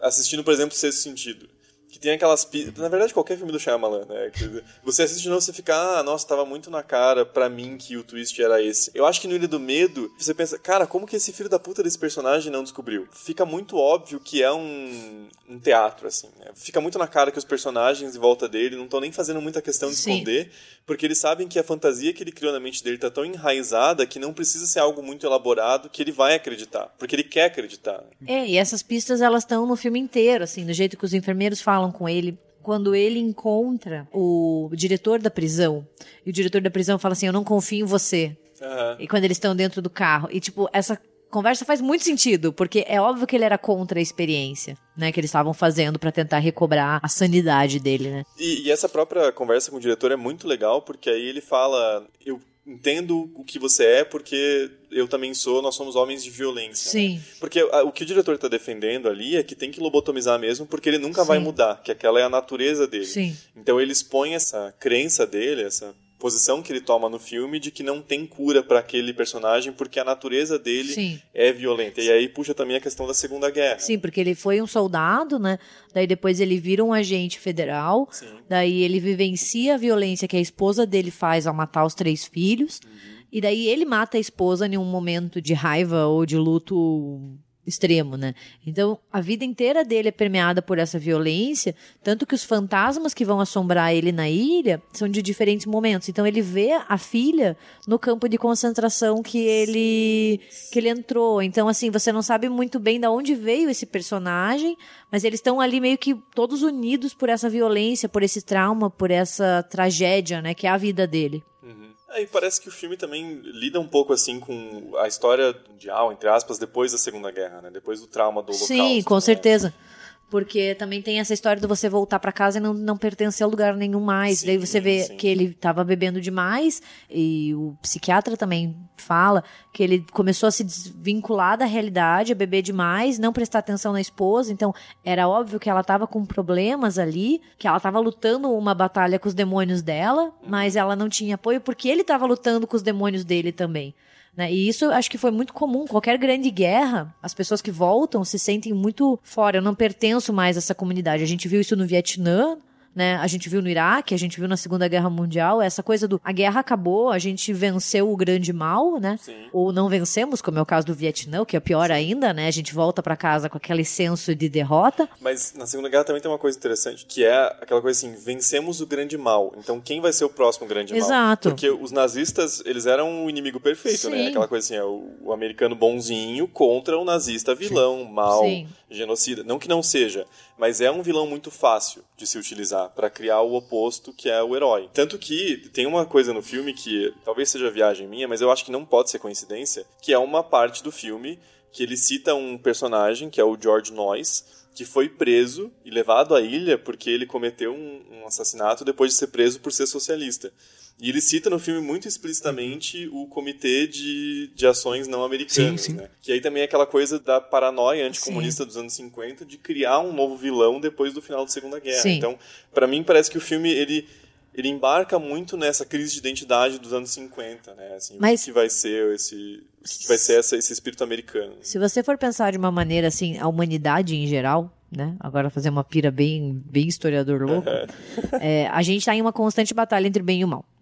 Assistindo, por exemplo, Sexto Sentido que tem aquelas pistas. Na verdade, qualquer filme do Shyamalan, né? Você assiste de novo você fica, ah, nossa, tava muito na cara pra mim que o twist era esse. Eu acho que no Ilha do Medo, você pensa, cara, como que esse filho da puta desse personagem não descobriu? Fica muito óbvio que é um, um teatro, assim. Né? Fica muito na cara que os personagens em volta dele não estão nem fazendo muita questão de Sim. esconder, porque eles sabem que a fantasia que ele criou na mente dele tá tão enraizada que não precisa ser algo muito elaborado que ele vai acreditar, porque ele quer acreditar. É, e essas pistas elas estão no filme inteiro, assim, do jeito que os enfermeiros falam falam com ele quando ele encontra o diretor da prisão. E o diretor da prisão fala assim: Eu não confio em você. Uhum. E quando eles estão dentro do carro. E, tipo, essa conversa faz muito sentido, porque é óbvio que ele era contra a experiência, né, que eles estavam fazendo pra tentar recobrar a sanidade dele, né? E, e essa própria conversa com o diretor é muito legal, porque aí ele fala: Eu entendo o que você é, porque eu também sou, nós somos homens de violência. né? Sim. Porque a- o que o diretor está defendendo ali é que tem que lobotomizar mesmo, porque ele nunca vai Sim. mudar, que aquela é a natureza dele. Sim. Então ele expõe essa crença dele, essa posição que ele toma no filme de que não tem cura para aquele personagem porque a natureza dele Sim. é violenta. E aí puxa também a questão da Segunda Guerra. Sim, porque ele foi um soldado, né? Daí depois ele vira um agente federal. Sim. Daí ele vivencia a violência que a esposa dele faz ao matar os três filhos. E daí ele mata a esposa em um momento de raiva ou de luto extremo, né? Então, a vida inteira dele é permeada por essa violência, tanto que os fantasmas que vão assombrar ele na ilha são de diferentes momentos. Então, ele vê a filha no campo de concentração que ele que ele entrou. Então, assim, você não sabe muito bem de onde veio esse personagem, mas eles estão ali meio que todos unidos por essa violência, por esse trauma, por essa tragédia, né, que é a vida dele. Aí parece que o filme também lida um pouco assim com a história mundial, entre aspas, depois da Segunda Guerra, né? Depois do trauma do Holocausto. Sim, com né? certeza. Porque também tem essa história de você voltar pra casa e não, não pertencer a lugar nenhum mais. Sim, Daí você vê sim. que ele estava bebendo demais e o psiquiatra também fala que ele começou a se desvincular da realidade, a beber demais, não prestar atenção na esposa. Então era óbvio que ela estava com problemas ali, que ela estava lutando uma batalha com os demônios dela, mas ela não tinha apoio porque ele estava lutando com os demônios dele também. Né? E isso acho que foi muito comum. Qualquer grande guerra, as pessoas que voltam se sentem muito fora. Eu não pertenço mais a essa comunidade. A gente viu isso no Vietnã. Né? A gente viu no Iraque, a gente viu na Segunda Guerra Mundial, essa coisa do a guerra acabou, a gente venceu o grande mal, né? Sim. Ou não vencemos, como é o caso do Vietnã, o que é pior ainda, né? A gente volta pra casa com aquele senso de derrota. Mas na Segunda Guerra também tem uma coisa interessante, que é aquela coisa assim, vencemos o grande mal. Então quem vai ser o próximo grande mal? Exato. Porque os nazistas, eles eram o inimigo perfeito, né? Sim. Aquela coisa assim, é o, o americano bonzinho contra o nazista vilão, mal, Sim. Genocida. Não que não seja, mas é um vilão muito fácil de se utilizar pra criar o oposto, que é o herói. Tanto que tem uma coisa no filme que talvez seja viagem minha, mas eu acho que não pode ser coincidência, que é uma parte do filme que ele cita um personagem, que é o George Noyce, que foi preso e levado à ilha porque ele cometeu um, um assassinato depois de ser preso por ser socialista. E ele cita no filme muito explicitamente o Comitê de, de Ações Não Americanas, Sim, sim. né? Que aí também é aquela coisa da paranoia anticomunista dos anos 50 de criar um novo vilão depois do final da Segunda Guerra. Sim. Então, pra mim parece que o filme ele ele embarca muito nessa crise de identidade dos anos 50, né? Assim, Mas- o que vai ser esse que vai ser essa, esse espírito americano. Se você for pensar de uma maneira assim, a humanidade em geral, né? Agora fazer uma pira bem, bem historiador louco. é, a gente está em uma constante batalha entre bem e o mal.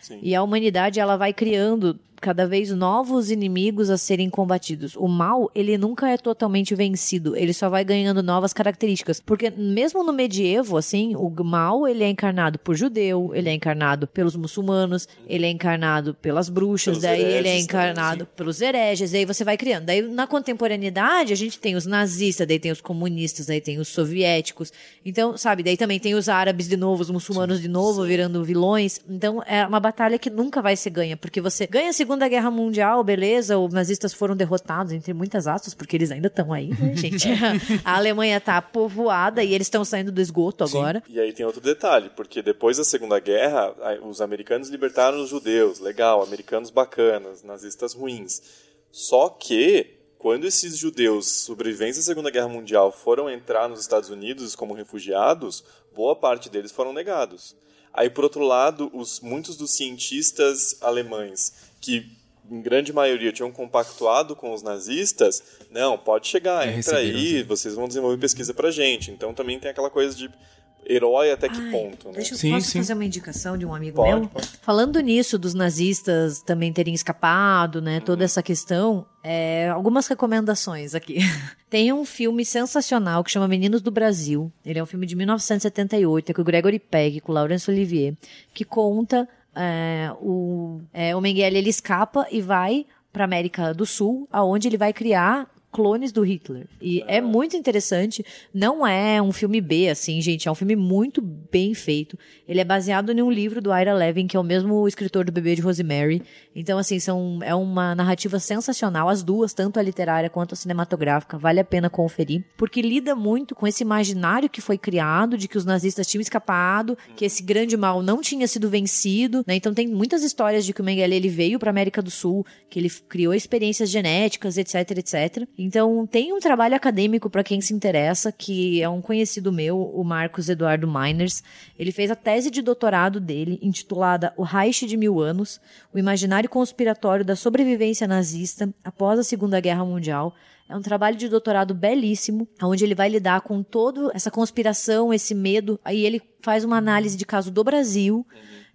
Sim. E a humanidade ela vai criando cada vez novos inimigos a serem combatidos. O mal, ele nunca é totalmente vencido, ele só vai ganhando novas características, porque mesmo no medievo, assim, o mal, ele é encarnado por judeu, ele é encarnado pelos muçulmanos, ele é encarnado pelas bruxas, Pelos daí ele é encarnado pelos hereges, daí você vai criando. Daí na contemporaneidade, a gente tem os nazistas, daí tem os comunistas, daí tem os soviéticos. Então, sabe, daí também tem os árabes de novo, os muçulmanos de novo virando vilões. Então, é uma batalha que nunca vai ser ganha, porque você ganha a Segunda Guerra Mundial, beleza, os nazistas foram derrotados, entre muitas aspas, porque eles ainda estão aí, né, gente? a Alemanha tá povoada e eles estão saindo do esgoto agora. E aí tem outro detalhe, porque depois da Segunda Guerra, os americanos libertaram os judeus, legal, americanos bacanas, nazistas ruins. Só que quando esses judeus sobreviventes da Segunda Guerra Mundial foram entrar nos Estados Unidos como refugiados, boa parte deles foram negados. Aí por outro lado, os muitos dos cientistas alemães que em grande maioria tinham compactuado com os nazistas, não, pode chegar, entra aí, sim. vocês vão desenvolver pesquisa pra gente. Então também tem aquela coisa de herói até que Ai, ponto, né? Deixa eu Sim, posso sim. fazer uma indicação de um amigo Pode, meu? pode. Falando nisso, dos nazistas também terem escapado, né? Uhum. Toda essa questão, é, algumas recomendações aqui. Tem um filme sensacional que chama Meninos do Brasil. Ele é um filme de 1978, é com o Gregory Peck, com o Laurence Olivier, que conta é, o, é, o Mengele ele escapa e vai para América do Sul, aonde ele vai criar clones do Hitler. E é muito interessante. Não é um filme B, assim, gente. É um filme muito bem feito. Ele é baseado em um livro do Ira Levin, que é o mesmo escritor do Bebê de Rosemary. Então, assim, são, é uma narrativa sensacional. As duas, tanto a literária quanto a cinematográfica. Vale a pena conferir. Porque lida muito com esse imaginário que foi criado de que os nazistas tinham escapado, que esse grande mal não tinha sido vencido. Né? Então, tem muitas histórias de que o Mengele ele veio para América do Sul, que ele criou experiências genéticas, etc, etc. Então, tem um trabalho acadêmico para quem se interessa, que é um conhecido meu, o Marcos Eduardo Miners. Ele fez a tese de doutorado dele, intitulada O Reich de Mil Anos, o imaginário conspiratório da sobrevivência nazista após a Segunda Guerra Mundial. É um trabalho de doutorado belíssimo, onde ele vai lidar com toda essa conspiração, esse medo. Aí ele faz uma análise de caso do Brasil,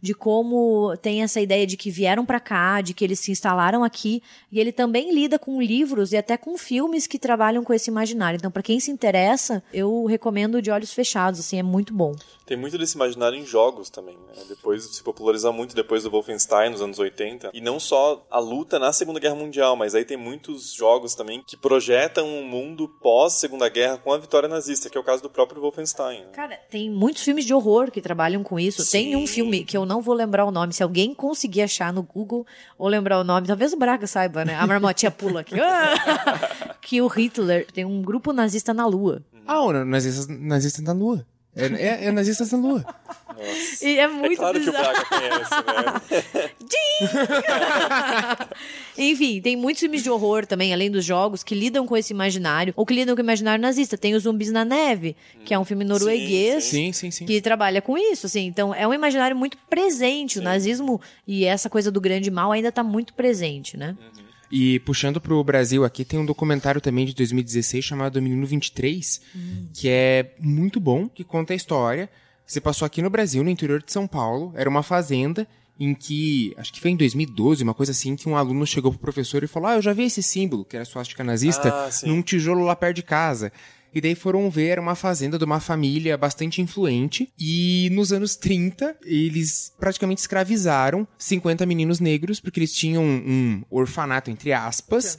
de como tem essa ideia de que vieram para cá, de que eles se instalaram aqui, e ele também lida com livros e até com filmes que trabalham com esse imaginário. Então, para quem se interessa, eu recomendo de olhos fechados, assim, é muito bom. Tem muito desse imaginário em jogos também, né? Depois se popularizar muito depois do Wolfenstein nos anos 80. E não só a luta na Segunda Guerra Mundial, mas aí tem muitos jogos também que projetam um mundo pós Segunda Guerra com a vitória nazista, que é o caso do próprio Wolfenstein. Né? Cara, tem muitos filmes de horror que trabalham com isso. Sim. Tem um filme que eu não vou lembrar o nome, se alguém conseguir achar no Google ou lembrar o nome, talvez o Braga saiba, né? A marmotinha pula aqui. que o Hitler tem um grupo nazista na Lua. Ah, o nazista, nazista na Lua. É, é, é na Lua. E é muito É claro que o bizarro. Braga conhece, né? Enfim, tem muitos filmes de horror também, além dos jogos, que lidam com esse imaginário, ou que lidam com o imaginário nazista. Tem os Zumbis na Neve, que é um filme norueguês. Sim, sim, sim. Que trabalha com isso, assim. Então, é um imaginário muito presente. O nazismo e essa coisa do grande mal ainda tá muito presente, né? E puxando pro Brasil aqui, tem um documentário também de 2016 chamado Menino 23, que é muito bom, que conta a história. Se passou aqui no Brasil, no interior de São Paulo, era uma fazenda em que, acho que foi em 2012, uma coisa assim, que um aluno chegou pro professor e falou: "Ah, eu já vi esse símbolo, que era suástica nazista, Ah, num tijolo lá perto de casa". E daí foram ver uma fazenda de uma família bastante influente. E nos anos 30, eles praticamente escravizaram 50 meninos negros, porque eles tinham um orfanato, entre aspas.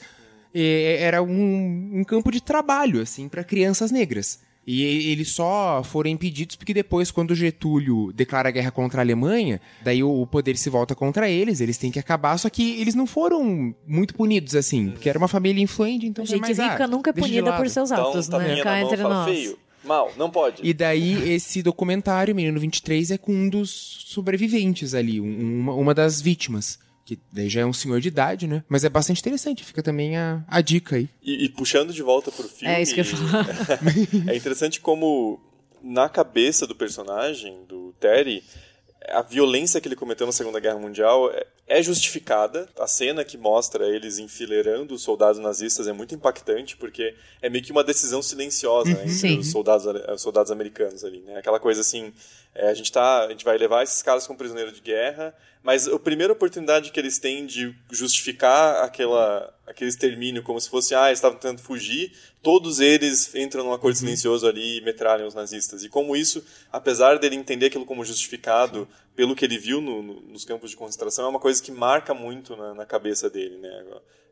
E era um, um campo de trabalho, assim, para crianças negras. E eles só foram impedidos porque depois, quando Getúlio declara guerra contra a Alemanha, daí o poder se volta contra eles, eles têm que acabar, só que eles não foram muito punidos assim, porque era uma família influente, então gente mais, rica ah, nunca é punida por seus Então, atos, tapinha né? na Cá entre nós. feio, mal, não pode. E daí, esse documentário, Menino 23, é com um dos sobreviventes ali, um- uma, uma das vítimas. Que daí já é um senhor de idade, né? Mas é bastante interessante, fica também a, a dica aí. E, e puxando de volta pro filme. É isso que eu ia falar. é interessante como, na cabeça do personagem, do Terry, a violência que ele cometeu na Segunda Guerra Mundial é, é justificada. A cena que mostra eles enfileirando os soldados nazistas é muito impactante, porque é meio que uma decisão silenciosa né, entre Sim. os soldados, os soldados americanos ali. Né? Aquela coisa assim, é, a, gente tá, a gente vai levar esses caras como prisioneiros de guerra, mas a primeira oportunidade que eles têm de justificar aquela, aquele extermínio como se fosse, ah, eles estavam tentando fugir, todos eles entram num acordo silencioso ali e metralham os nazistas. E como isso, apesar dele entender aquilo como justificado pelo que ele viu no- no- nos campos de concentração, é uma coisa que marca muito na, na cabeça dele, né?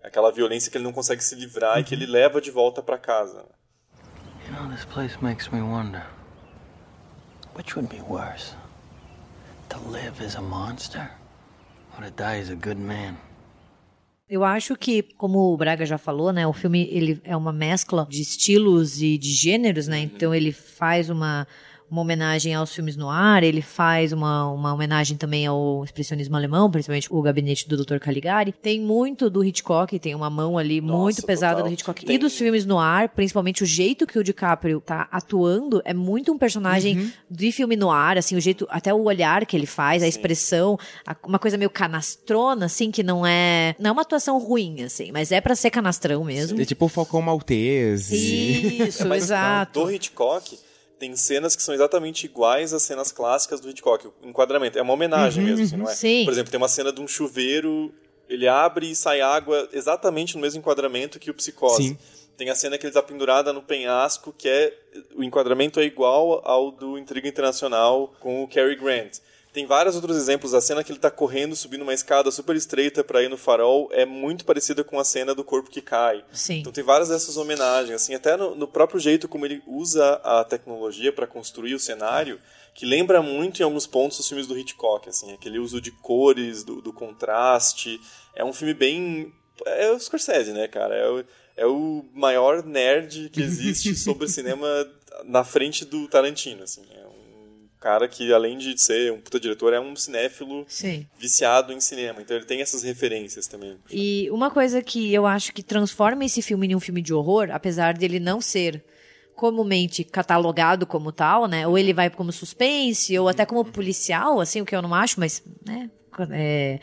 Aquela violência que ele não consegue se livrar e que ele leva de volta para casa. né? You know, this place makes me wonder. Which would be worse? To live as a monster? Or to die as a good man? Eu acho que, como o Braga já falou, né, o filme ele é uma mescla de estilos e de gêneros, né? Então ele faz uma uma homenagem aos filmes no ar, ele faz uma, uma homenagem também ao expressionismo alemão, principalmente o gabinete do Dr. Caligari. Tem muito do Hitchcock, tem uma mão ali Nossa, muito pesada total. do Hitchcock. Tem- E dos filmes no ar, principalmente o jeito que o DiCaprio tá atuando, é muito um personagem de filme no ar, assim, o jeito, até o olhar que ele faz, a expressão, a- uma coisa meio canastrona, assim, que não é, não é uma atuação ruim, assim, mas é pra ser canastrão mesmo. É tipo o Falcão Maltese. Isso, Mas exato. do Hitchcock tem cenas que são exatamente iguais às cenas clássicas do Hitchcock. O enquadramento é uma homenagem mesmo, assim, não é? Uhum, sim. Por exemplo, tem uma cena de um chuveiro, ele abre e sai água exatamente no mesmo enquadramento que o Psicose. Sim. Tem a cena que ele está pendurada no penhasco, que é o enquadramento é igual ao do Intriga Internacional com o Cary Grant. Tem vários outros exemplos. A cena que ele tá correndo, subindo uma escada super estreita para ir no farol é muito parecida com a cena do corpo que cai. Sim. Então tem várias dessas homenagens, assim, até no, no próprio jeito como ele usa a tecnologia para construir o cenário, que lembra muito em alguns pontos os filmes do Hitchcock, assim, aquele uso de cores, do, do contraste. É um filme bem. É o Scorsese, né, cara? É o, é o maior nerd que existe sobre cinema na frente do Tarantino, assim. É cara que, além de ser um puta diretor, é um cinéfilo Sim. viciado em cinema. Então ele tem essas referências também. E uma coisa que eu acho que transforma esse filme em um filme de horror, apesar dele não ser comumente catalogado como tal, né? Ou ele vai como suspense, ou até como policial, assim, o que eu não acho, mas, né? é,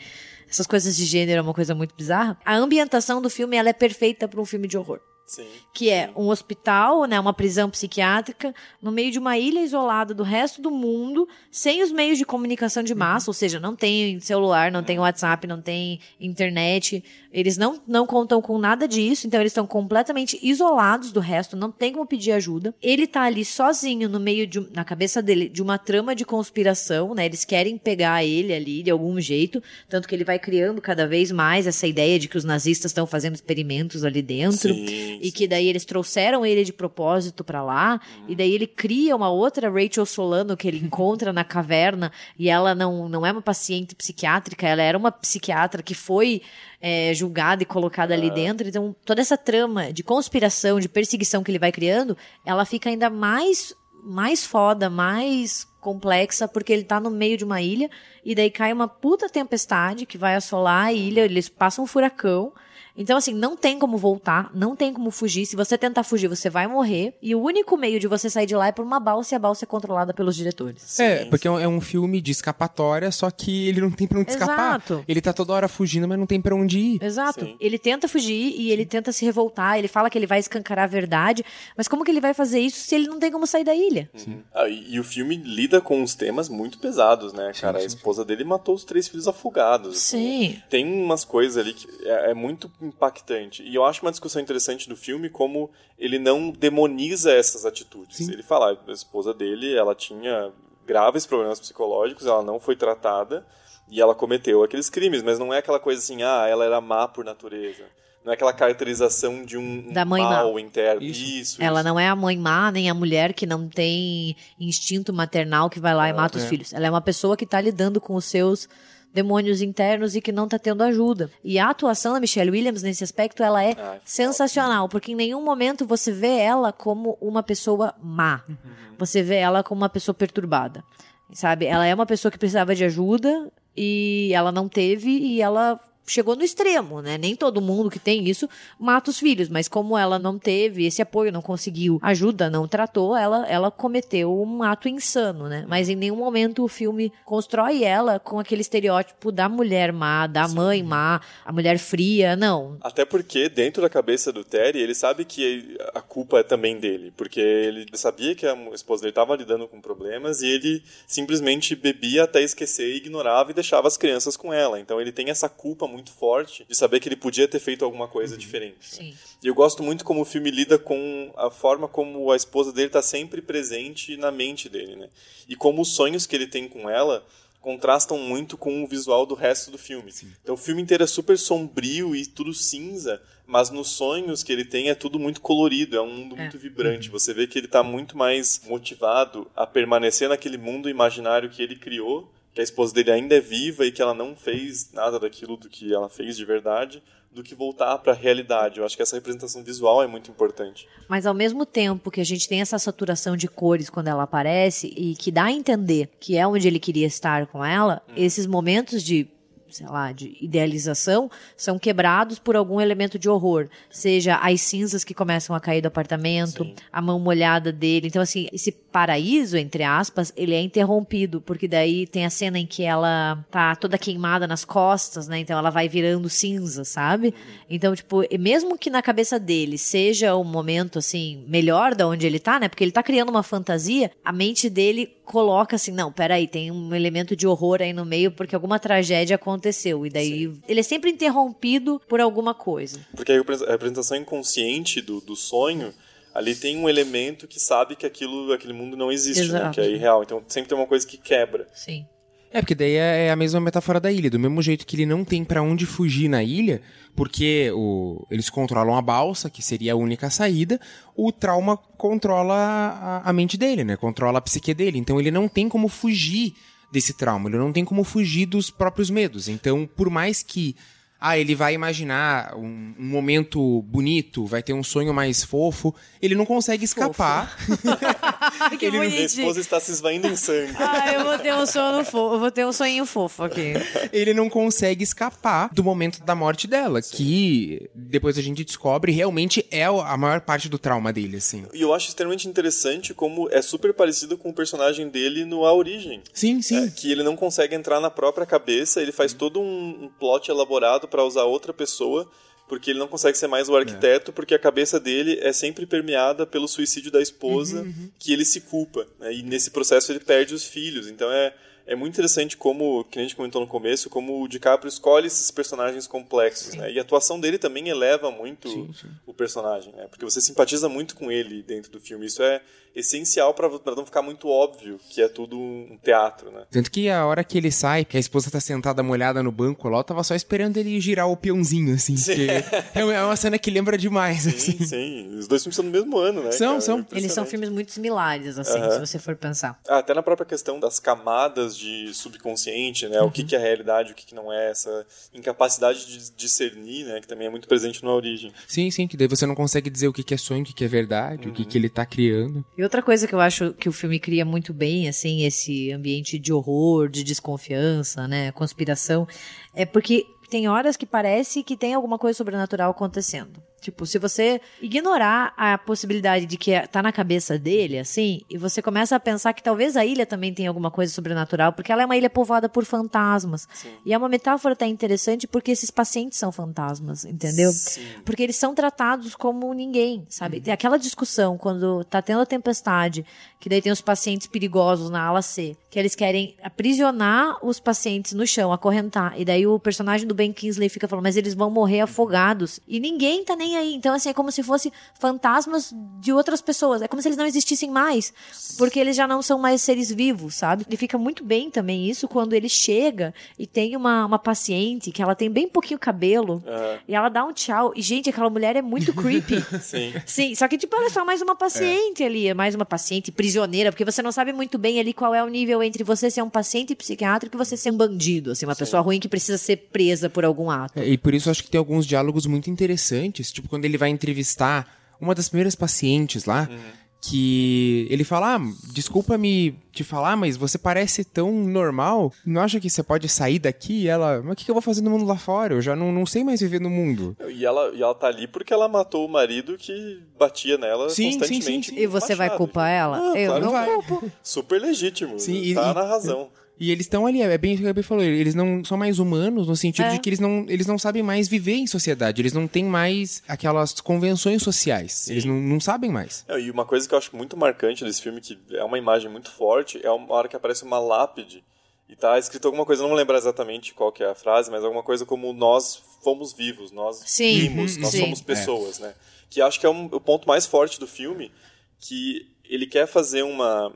essas coisas de gênero é uma coisa muito bizarra. A ambientação do filme ela é perfeita para um filme de horror. Sim. que é um hospital, né, uma prisão psiquiátrica, no meio de uma ilha isolada do resto do mundo, sem os meios de comunicação de massa, ou seja, não tem celular, não tem WhatsApp, não tem internet, eles não, não contam com nada disso, então eles estão completamente isolados do resto, não tem como pedir ajuda. Ele tá ali sozinho no meio de, na cabeça dele, de uma trama de conspiração, né, eles querem pegar ele ali de algum jeito, tanto que ele vai criando cada vez mais essa ideia de que os nazistas estão fazendo experimentos ali dentro. Sim, E que daí eles trouxeram ele de propósito pra lá, e daí ele cria uma outra Rachel Solano que ele encontra na caverna, e ela não, não é uma paciente psiquiátrica, ela era uma psiquiatra que foi é, julgada e colocada ali dentro. Então, toda essa trama de conspiração, de perseguição que ele vai criando, ela fica ainda mais, mais foda, mais complexa, porque ele tá no meio de uma ilha, e daí cai uma puta tempestade que vai assolar a ilha, eles passam um furacão. Então, assim, não tem como voltar, não tem como fugir. Se você tentar fugir, você vai morrer. E o único meio de você sair de lá é por uma balsa e a balsa é controlada pelos diretores. é, porque é um- é um filme de escapatória, só que ele não tem pra onde escapar. Exato. Ele tá toda hora fugindo, mas não tem pra onde ir. Exato. Sim. Ele tenta fugir e ele tenta se revoltar. Ele fala que ele vai escancarar a verdade. Mas como que ele vai fazer isso se ele não tem como sair da ilha? Ah, e, e o filme lida com uns temas muito pesados, né, cara? A esposa dele matou os três filhos afogados. assim. Sim. Tem umas coisas ali que é, é muito impactante. E eu acho uma discussão interessante do filme como ele não demoniza essas atitudes. Ele fala, a esposa dele, ela tinha graves problemas psicológicos, ela não foi tratada e ela cometeu aqueles crimes, mas não é aquela coisa assim, ah, ela era má por natureza. Não é aquela caracterização de um, Da mãe mal má. interno. Isso. Isso, Ela isso. não é a mãe má, nem a mulher que não tem instinto maternal que vai lá e mata os é. filhos. Ela é uma pessoa que tá lidando com os seus demônios internos e que não tá tendo ajuda. E a atuação da Michelle Williams nesse aspecto, ela é Ai, sensacional, porque em nenhum momento você vê ela como uma pessoa má. Você vê ela como uma pessoa perturbada. Sabe? Ela é uma pessoa que precisava de ajuda e ela não teve e ela chegou no extremo, né? Nem todo mundo que tem isso mata os filhos, mas como ela não teve esse apoio, não conseguiu ajuda, não tratou, ela, ela cometeu um ato insano, né? Mas em nenhum momento o filme constrói ela com aquele estereótipo da mulher má, da mãe má, a mulher fria, não. Até porque, dentro da cabeça do Terry, ele sabe que a culpa é também dele. Porque ele sabia que a esposa dele estava lidando com problemas e ele simplesmente bebia até esquecer, ignorava e deixava as crianças com ela. Então ele tem essa culpa muito forte de saber que ele podia ter feito alguma coisa diferente. Sim. E eu gosto muito como o filme lida com a forma como a esposa dele está sempre presente na mente dele, né? E como os sonhos que ele tem com ela contrastam muito com o visual do resto do filme. Então o filme inteiro é super sombrio e tudo cinza, mas nos sonhos que ele tem é tudo muito colorido, é um mundo muito vibrante. Você vê que ele está muito mais motivado a permanecer naquele mundo imaginário que ele criou, que a esposa dele ainda é viva e que ela não fez nada daquilo do que ela fez de verdade, do que voltar para a realidade. Eu acho que essa representação visual é muito importante. Mas ao mesmo tempo que a gente tem essa saturação de cores quando ela aparece e que dá a entender que é onde ele queria estar com ela, esses momentos de sei lá, de idealização, são quebrados por algum elemento de horror. Seja as cinzas que começam a cair do apartamento, a mão molhada dele. Então, assim, esse paraíso, entre aspas, ele é interrompido, porque daí tem a cena em que ela tá toda queimada nas costas, né? Então ela vai virando cinza, sabe? Então, tipo, mesmo que na cabeça dele seja um momento, assim, melhor da onde ele tá, né? Porque ele tá criando uma fantasia, a mente dele coloca assim, não, peraí, tem um elemento de horror aí no meio, porque alguma tragédia aconteceu. E daí ele é sempre interrompido por alguma coisa. Porque a repre- a representação inconsciente do, do sonho, ali tem um elemento que sabe que aquilo, aquele mundo não existe, né? Que é irreal. Então sempre tem uma coisa que quebra. Sim. É, porque daí é a mesma metáfora da ilha. Do mesmo jeito que ele não tem pra onde fugir na ilha, porque o, eles controlam a balsa, que seria a única saída, o trauma controla a, a mente dele, né? Controla a psique dele. Então ele não tem como fugir desse trauma, ele não tem como fugir dos próprios medos. Então, por mais que ah, ele vai imaginar um, um, momento bonito, vai ter um sonho mais fofo. Ele não consegue escapar. que ele Minha esposa está se esvaindo em sangue. Ah, eu vou ter um sonho fofo, eu vou ter um sonhinho fofo aqui. ele não consegue escapar do momento da morte dela, Sim. que depois a gente descobre realmente é a maior parte do trauma dele, assim. E eu acho extremamente interessante como é super parecido com o personagem dele no A Origem. Sim, sim. É, que ele não consegue entrar na própria cabeça, ele faz todo um, um plot elaborado para usar outra pessoa, porque ele não consegue ser mais o arquiteto, é. porque a cabeça dele é sempre permeada pelo suicídio da esposa, uhum, uhum. que ele se culpa. Né? E nesse processo ele perde os filhos. Então é é muito interessante como, que a gente comentou no começo, como o DiCaprio escolhe esses personagens complexos, né? E a atuação dele também eleva muito sim, sim. o personagem, né? Porque você simpatiza muito com ele dentro do filme. Isso é essencial para não ficar muito óbvio que é tudo um teatro, né? Tanto que a hora que ele sai, que a esposa tá sentada molhada no banco lá, eu tava só esperando ele girar o peãozinho, assim. é uma cena que lembra demais, sim, assim. Sim, Os dois filmes são do mesmo ano, né? São, cara? são. É Eles são filmes muito similares, assim, uh -huh. se você for pensar. Ah, até na própria questão das camadas de subconsciente, né? Uhum. O que, que é realidade, o que, que não é, essa incapacidade de discernir, né? Que também é muito presente na origem. Sim, sim, que daí você não consegue dizer o que, que é sonho, o que, que é verdade, uhum. o que, que ele tá criando. E outra coisa que eu acho que o filme cria muito bem, assim, esse ambiente de horror, de desconfiança, né? Conspiração, é porque tem horas que parece que tem alguma coisa sobrenatural acontecendo. Tipo, se você ignorar a possibilidade de que é, tá na cabeça dele, assim, e você começa a pensar que talvez a ilha também tenha alguma coisa sobrenatural, porque ela é uma ilha povoada por fantasmas. Sim. E é uma metáfora até interessante porque esses pacientes são fantasmas, entendeu? Sim. Porque eles são tratados como ninguém, sabe? Uhum. Tem aquela discussão quando tá tendo a tempestade, que daí tem os pacientes perigosos na ala C, que eles querem aprisionar os pacientes no chão, acorrentar. E daí o personagem do Ben Kingsley fica falando, mas eles vão morrer afogados. E ninguém tá nem nem aí. Então, assim, é como se fosse fantasmas de outras pessoas. É como se eles não existissem mais. Porque eles já não são mais seres vivos, sabe? E fica muito bem também isso quando ele chega e tem uma, uma paciente que ela tem bem pouquinho cabelo. Uhum. E ela dá um tchau. E, gente, aquela mulher é muito creepy. Sim. Sim. Só que, tipo, ela é só mais uma paciente é. ali. É mais uma paciente prisioneira. Porque você não sabe muito bem ali qual é o nível entre você ser um paciente psiquiátrico e você ser um bandido. Assim, uma Sim. pessoa ruim que precisa ser presa por algum ato. É, e por isso acho que tem alguns diálogos muito interessantes. Tipo, tipo, quando ele vai entrevistar uma das primeiras pacientes lá, uhum. que ele fala: ah, desculpa me te falar, mas você parece tão normal. Não acha que você pode sair daqui? E ela, mas o que, eu vou fazer no mundo lá fora? Eu já não, não sei mais viver no mundo. E ela, e ela tá ali porque ela matou o marido que batia nela sim, constantemente. Sim, sim, sim. E você vai culpar ela? Ah, eu claro não vai. culpo. Super legítimo. Sim, tá e, na razão. E eles estão ali, é bem o que o Gabi falou, eles não são mais humanos no sentido é. de que eles não, eles não sabem mais viver em sociedade, eles não têm mais aquelas convenções sociais, Sim. eles não, não sabem mais. É, e uma coisa que eu acho muito marcante desse filme, que é uma imagem muito forte, é uma hora que aparece uma lápide e tá escrito alguma coisa, não vou lembrar exatamente qual que é a frase, mas alguma coisa como nós fomos vivos, nós Sim. vimos, nós Sim. somos pessoas, é. né? Que acho que é um, o ponto mais forte do filme, que ele quer fazer uma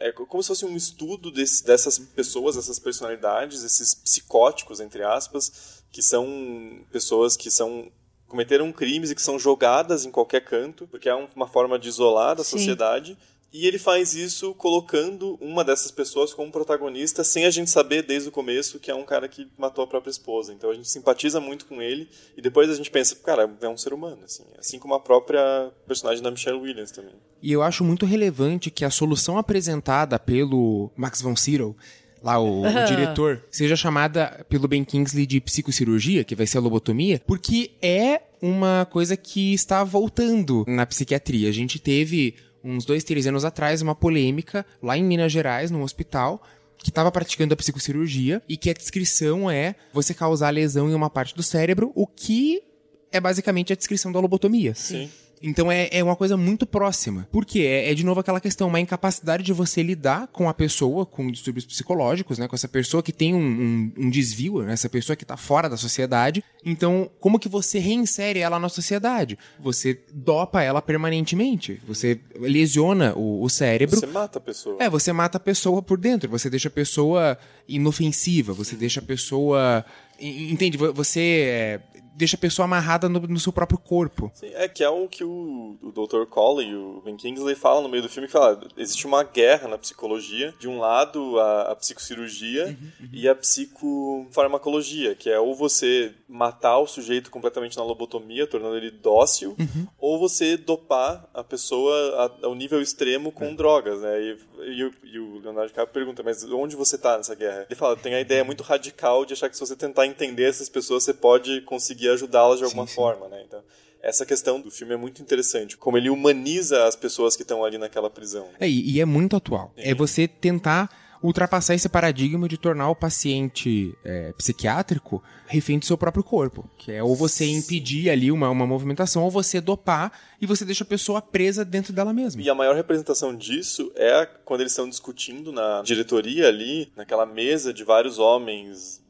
é como se fosse um estudo desse, dessas pessoas, dessas personalidades, esses psicóticos, entre aspas, que são pessoas que são cometeram crimes e que são jogadas em qualquer canto, porque é uma forma de isolar da Sim. sociedade e ele faz isso colocando uma dessas pessoas como protagonista, sem a gente saber desde o começo que é um cara que matou a própria esposa. Então a gente simpatiza muito com ele e depois a gente pensa, cara, é um ser humano, assim, assim como a própria personagem da Michelle Williams também. E eu acho muito relevante que a solução apresentada pelo Max von Sydow lá o, o, diretor, seja chamada pelo Ben Kingsley de psicocirurgia, que vai ser a lobotomia, porque é uma coisa que está voltando na psiquiatria. A gente teve uns dois, três anos atrás, uma polêmica lá em Minas Gerais, num hospital, que estava praticando a psicocirurgia e que a descrição é você causar lesão em uma parte do cérebro, o que é basicamente a descrição da lobotomia. Sim. Então é, é uma coisa muito próxima. Por quê? É, é, de novo aquela questão, uma incapacidade de você lidar com a pessoa com distúrbios psicológicos, né? Com essa pessoa que tem um, um, um desvio, né? essa pessoa que tá fora da sociedade. Então, como que você reinsere ela na sociedade? Você dopa ela permanentemente. Você lesiona o, o cérebro. Você mata a pessoa. É, você mata a pessoa por dentro. Você deixa a pessoa inofensiva. Você deixa a pessoa. Entende? Você é, deixa a pessoa amarrada no, no seu próprio corpo. Sim, é que é o que o, o Dr. Cole e o Ben Kingsley falam no meio do filme, que fala, existe uma guerra na psicologia, de um lado a, a psicocirurgia uhum, uhum. e a psicofarmacologia, que é ou você matar o sujeito completamente na lobotomia, tornando ele dócil, uhum. ou você dopar a pessoa a, ao nível extremo com é. drogas, né? E, e, e, o Leonardo DiCaprio pergunta, mas onde você está nessa guerra? Ele fala, tem a ideia muito radical de achar que se você tentar entender essas pessoas, você pode conseguir ajudá-las de alguma sim, forma, sim. né? Então, essa questão do filme é muito interessante, como ele humaniza as pessoas que estão ali naquela prisão. É, e é muito atual. Sim. É você tentar ultrapassar esse paradigma de tornar o paciente é, psiquiátrico refém do seu próprio corpo. Que é ou você impedir ali uma, uma movimentação, ou você dopar e você deixa a pessoa presa dentro dela mesma. E a maior representação disso é quando eles estão discutindo na diretoria ali, naquela mesa de vários homens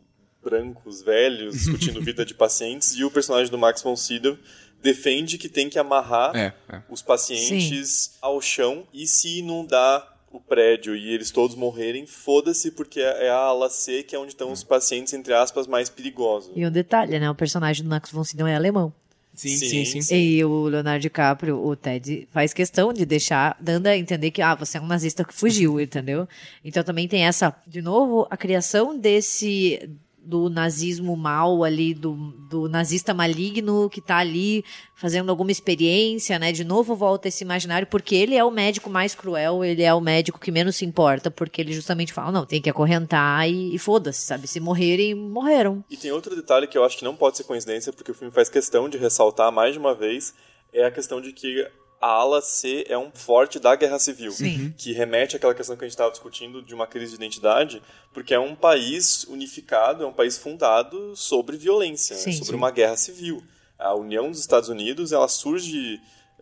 brancos, velhos, discutindo vida de pacientes, e o personagem do Max von Sydow defende que tem que amarrar é, é. os pacientes Sim. ao chão e se inundar o prédio e eles todos morrerem, foda-se, porque é, é a ala C que é onde estão os pacientes, entre aspas, mais perigosos. E um detalhe, né? O personagem do Max von Sydow é alemão. Sim, sim, sim, sim, E o Leonardo DiCaprio, o Ted, faz questão de deixar, dando a entender que, ah, você é um nazista que fugiu, entendeu? Então também tem essa, de novo, a criação desse do nazismo mal ali, do, do nazista maligno que tá ali fazendo alguma experiência, né? De novo volta esse imaginário, porque ele é o médico mais cruel, ele é o médico que menos se importa, porque ele justamente fala, não, tem que acorrentar e, e foda-se, sabe? Se morrerem, morreram. E tem outro detalhe que eu acho que não pode ser coincidência, porque o filme faz questão de ressaltar mais de uma vez, é a questão de que a ala C é um forte da guerra civil, Sim. que remete àquela questão que a gente estava discutindo de uma crise de identidade, porque é um país unificado, é um país fundado sobre violência, né? sobre uma guerra civil. A União dos Estados Unidos, ela surge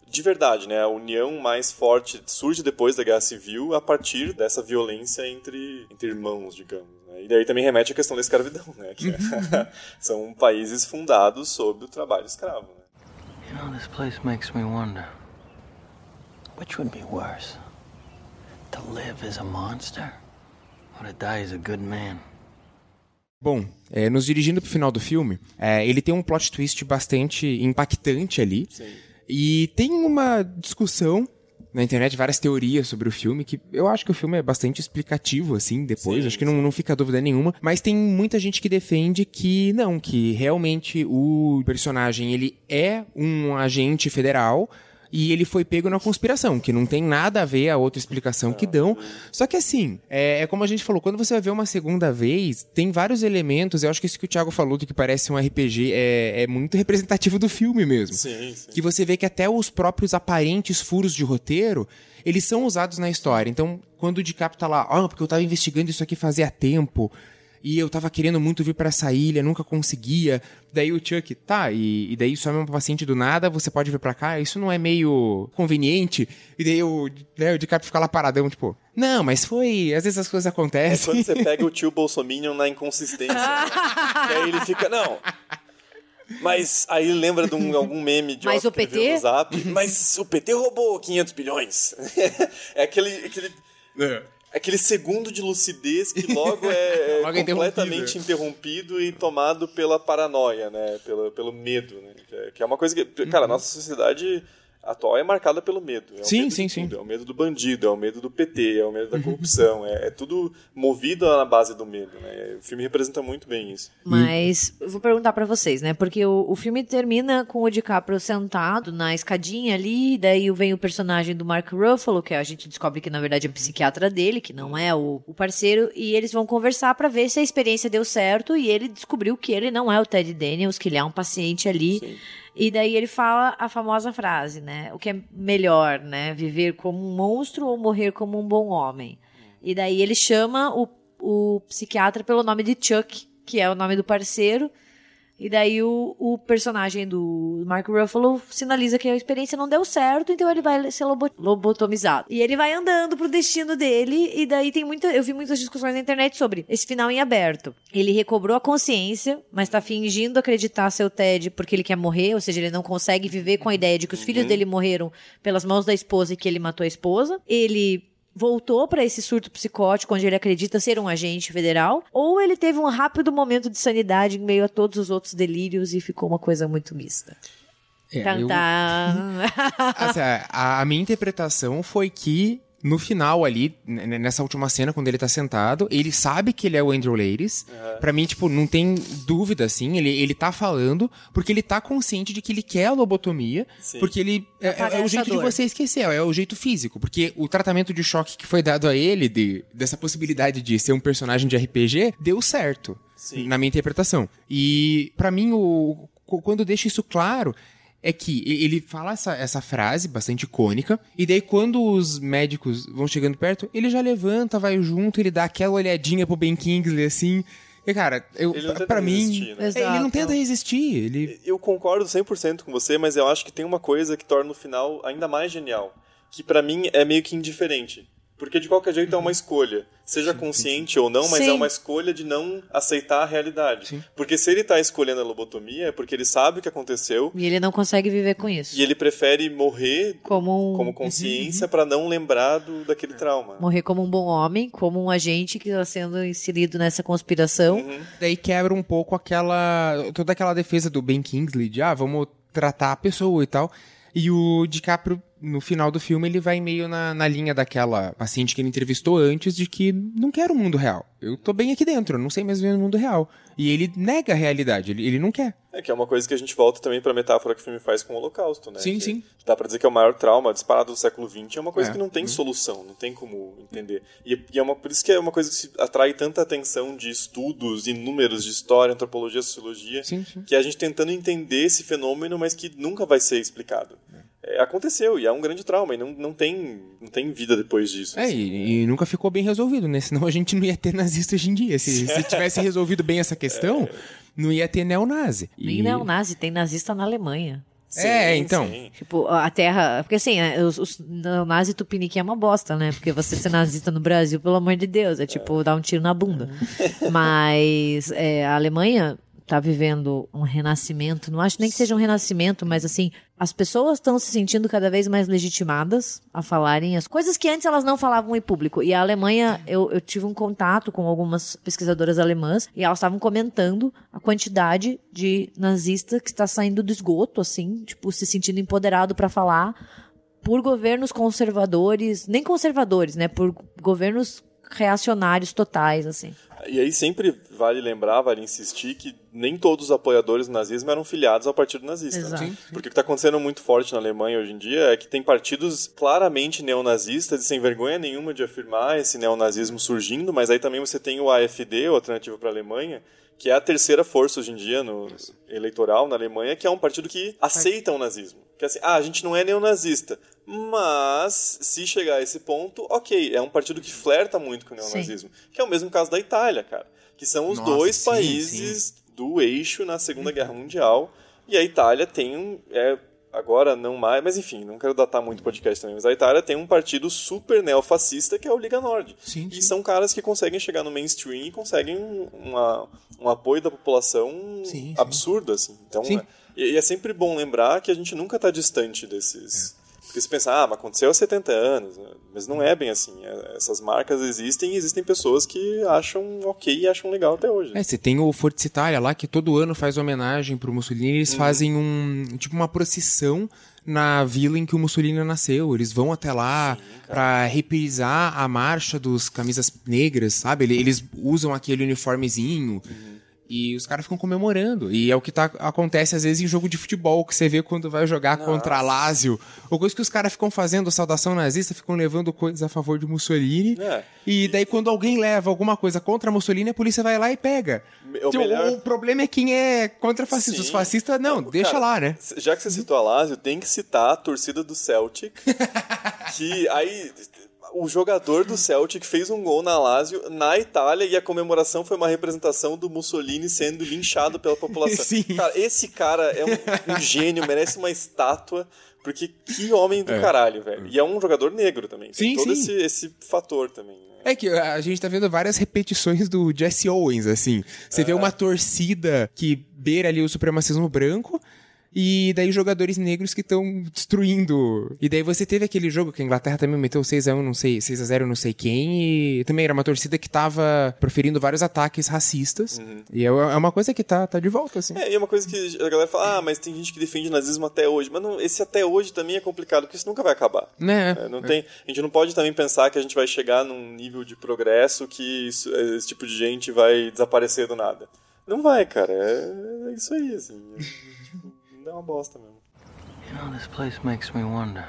de verdade, né? A união mais forte surge depois da guerra civil a partir dessa violência entre, entre irmãos, digamos. Né? E daí também remete à questão da escravidão, né? Que é, são países fundados sob o trabalho escravo. Né? You know, this place makes me wonder. Which would be worse? To live as a monster or to die as a good man? Bom, é, nos dirigindo para o final do filme, é, ele tem um plot twist bastante impactante ali. Sim. E tem uma discussão na internet, várias teorias sobre o filme, que eu acho que o filme é bastante explicativo, assim, depois. Sim, acho que não, não fica dúvida nenhuma. Mas tem muita gente que defende que não, que realmente o personagem ele é um agente federal e ele foi pego na conspiração, que não tem nada a ver a outra explicação que dão. Só que assim, é, é, como a gente falou, quando você vai ver uma segunda vez, tem vários elementos, eu acho que isso que o Thiago falou do que parece um RPG é, é muito representativo do filme mesmo. Sim, sim. Que você vê que até os próprios aparentes furos de roteiro, eles são usados na história. Então, quando o DiCaprio tá lá, ah, porque eu tava investigando isso aqui fazia tempo, e eu tava querendo muito vir para essa ilha, nunca conseguia. Daí o Chuck, tá, e, e daí some um paciente do nada, você pode vir para cá, isso não é meio conveniente? E daí o, né, o DiCaprio fica lá paradão, tipo, não, mas foi. Às vezes as coisas acontecem. É quando você pega o tio Bolsominion na inconsistência. né? e aí ele fica, não. Mas aí lembra de um, algum meme de Mas o PT? no Zap. Mas o PT roubou 500 bilhões. é aquele. aquele... É aquele segundo de lucidez que logo é logo completamente interrompido. interrompido. e tomado pela paranoia, né? Pelo, pelo medo, né? Que é uma coisa que, cara, a nossa sociedade atual é marcada pelo medo. É sim, medo sim, sim. É o medo do bandido, é o medo do PT, é o medo da corrupção. é, é, tudo movido na base do medo, né? O filme representa muito bem isso. Mas eu vou perguntar para vocês, né? Porque o, o filme termina com o DiCaprio sentado na escadinha ali, daí vem o personagem do Mark Ruffalo, que a gente descobre que na verdade é o psiquiatra dele, que não é o, o parceiro, e eles vão conversar para ver se a experiência deu certo, e ele descobriu que ele não é o Ted Daniels, que ele é um paciente ali. Sim e daí ele fala a famosa frase, né? O que é melhor, né? Viver como um monstro ou morrer como um bom homem? E daí ele chama o, o psiquiatra pelo nome de Chuck, que é o nome do parceiro. E daí o, o personagem do Mark Ruffalo sinaliza que a experiência não deu certo, então ele vai ser lobo- lobotomizado. E ele vai andando pro destino dele, e daí tem muita. Eu vi muitas discussões na internet sobre esse final em aberto. Ele recobrou a consciência, mas tá fingindo acreditar ser o Ted porque ele quer morrer, ou seja, ele não consegue viver com a ideia de que os filhos dele morreram pelas mãos da esposa e que ele matou a esposa. Ele voltou pra esse surto psicótico onde ele acredita ser um agente federal, ou ele teve um rápido momento de sanidade em meio a todos os outros delírios e ficou uma coisa muito mista. É, eu-. Assim, a, a minha interpretação foi que no final ali, nessa última cena, quando ele tá sentado, ele sabe que ele é o Andrew Ladies. Pra mim, tipo, não tem dúvida, assim. Ele, ele tá falando porque ele tá consciente de que ele quer a lobotomia. Sim. Porque ele. É, Apagar é o jeito de você esquecer, é o jeito físico. Porque o tratamento de choque que foi dado a ele, de, dessa possibilidade de ser um personagem de RPG, deu certo. Sim. Na minha interpretação. E, pra mim, o, qu- quando deixa isso claro, é que ele fala essa, essa frase bastante icônica, e daí quando os médicos vão chegando perto, ele já levanta, vai junto, ele dá aquela olhadinha pro Ben Kingsley, assim. E, cara, eu, Ele não tenta pra mim. resistir, né? é, Ele não tenta resistir. Ele. Eu concordo 100% com você, mas eu acho que tem uma coisa que torna o final ainda mais genial, que pra mim é meio que indiferente. Porque de qualquer jeito é uma escolha. Seja consciente ou não, mas Sim. é uma escolha de não aceitar a realidade. Porque se ele tá escolhendo a lobotomia, é porque ele sabe o que aconteceu E ele não consegue viver com isso. e ele prefere morrer Como um, como consciência pra não lembrar do, daquele trauma. morrer como um bom homem, como um agente que está sendo inserido nessa conspiração. Uhum. Daí quebra um pouco aquela. toda aquela defesa do Ben Kingsley de, ah, vamos tratar a pessoa e tal. E o DiCaprio, no final do filme, ele vai meio na, na linha daquela paciente que ele entrevistou antes de que não quero o mundo real. Eu tô bem aqui dentro, não sei mais viver no mundo real. E ele nega a realidade, ele, ele não quer. É que é uma coisa que a gente volta também pra metáfora que o filme faz com o Holocausto, né? Sim, Que sim. Dá pra dizer que é o maior trauma disparado do século XX, é uma coisa É. que não tem solução, não tem como entender. E, e é uma, por isso que é uma coisa que se atrai tanta atenção de estudos e números de história, antropologia, sociologia, Sim, sim. que é a gente tentando entender esse fenômeno, mas que nunca vai ser explicado. É, aconteceu, e é um grande trauma, e não, não, tem, não tem vida depois disso. É, assim. e, e nunca ficou bem resolvido, né? Senão a gente não ia ter nazista hoje em dia. Se, se tivesse resolvido bem essa questão, não ia ter neonazi. Nem E- neonazi, tem nazista na Alemanha. É, Sim, então. sim. Tipo, a terra. Porque assim, é, os, os nazi tupiniquim é uma bosta, né? Porque você ser nazista no Brasil, pelo amor de Deus, é tipo dar um tiro na bunda. Mas é, a Alemanha tá vivendo um renascimento. Não acho nem que seja um renascimento, mas assim, as pessoas estão se sentindo cada vez mais legitimadas a falarem as coisas que antes elas não falavam em público. E a Alemanha, eu, eu tive um contato com algumas pesquisadoras alemãs e elas estavam comentando a quantidade de nazista que está saindo do esgoto, assim, tipo, se sentindo empoderado para falar por governos conservadores, nem conservadores, né? Por governos reacionários totais, assim. E aí sempre vale lembrar, vale insistir que nem todos os apoiadores do nazismo eram filiados ao partido nazista. né? Exato. Sim, Porque o que está acontecendo muito forte na Alemanha hoje em dia é que tem partidos claramente neonazistas e sem vergonha nenhuma de afirmar esse neonazismo surgindo, mas aí também você tem o AfD, o Alternativa para a Alemanha, que é a terceira força hoje em dia no eleitoral na Alemanha, que é um partido que aceita o nazismo. Que é assim, ah, a gente não é neonazista, mas se chegar a esse ponto, ok, é um partido que flerta muito com o neonazismo. Que é o mesmo caso da Itália, cara. Que são os Nossa, dois sim, países do eixo na Segunda Guerra Mundial. E a Itália tem um. É, agora não mais, mas enfim, não quero datar muito o podcast também. Mas a Itália tem um partido super neofascista que é o Liga Nord. Sim, E sim. são caras que conseguem chegar no mainstream e conseguem um- uma, um apoio da população Sim, sim. absurdo, assim. Então, Sim. é- e, e é sempre bom lembrar que a gente nunca está distante desses. Porque você pensa, ah, mas aconteceu há 70 anos. né? Mas não é bem assim. É- Essas marcas existem e existem pessoas que acham ok e acham legal até hoje. É, você tem o Forza Itália lá, que todo ano faz homenagem pro Mussolini. Eles fazem um, tipo, uma procissão na vila em que o Mussolini nasceu. Eles vão até lá pra reprisar a marcha dos camisas negras, sabe? Ele- Eles usam aquele uniformezinho. E os caras ficam comemorando. E é o que tá, acontece às vezes em jogo de futebol, que você vê quando vai jogar contra a Lazio. Ou coisa que os caras ficam fazendo saudação nazista, ficam levando coisas a favor de Mussolini. É. E daí quando alguém leva alguma coisa contra Mussolini, a polícia vai lá e pega. O Tipo, melhor- O problema é quem é contra fascista. Os fascistas, não, deixa lá, né? Já que você citou a Lazio, tem que citar a torcida do Celtic. que aí. O jogador do Celtic fez um gol na Lazio, na Itália, e a comemoração foi uma representação do Mussolini sendo linchado pela população. Sim. Cara, esse cara é um, um gênio, merece uma estátua, porque que homem do caralho, velho. E é um jogador negro também. Tem Sim, todo sim. Esse, esse fator também. né? É que a gente tá vendo várias repetições do Jesse Owens, assim. Você vê uma torcida que beira ali o supremacismo branco. E daí jogadores negros que estão destruindo. E daí você teve aquele jogo que a Inglaterra também meteu 6x1, não sei, 6x0 não sei quem. E também era uma torcida que tava proferindo vários ataques racistas. E é é uma coisa que tá, tá de volta, assim. É, e é uma coisa que a galera fala, ah, mas tem gente que defende o nazismo até hoje. Mas não, esse até hoje também é complicado, porque isso nunca vai acabar. Né? É, não tem, a gente não pode também pensar que a gente vai chegar num nível de progresso que isso- esse tipo de gente vai desaparecer do nada. Não vai, cara. É, é isso aí, assim. É, tipo, é uma bosta mesmo. You know, this place makes me wonder.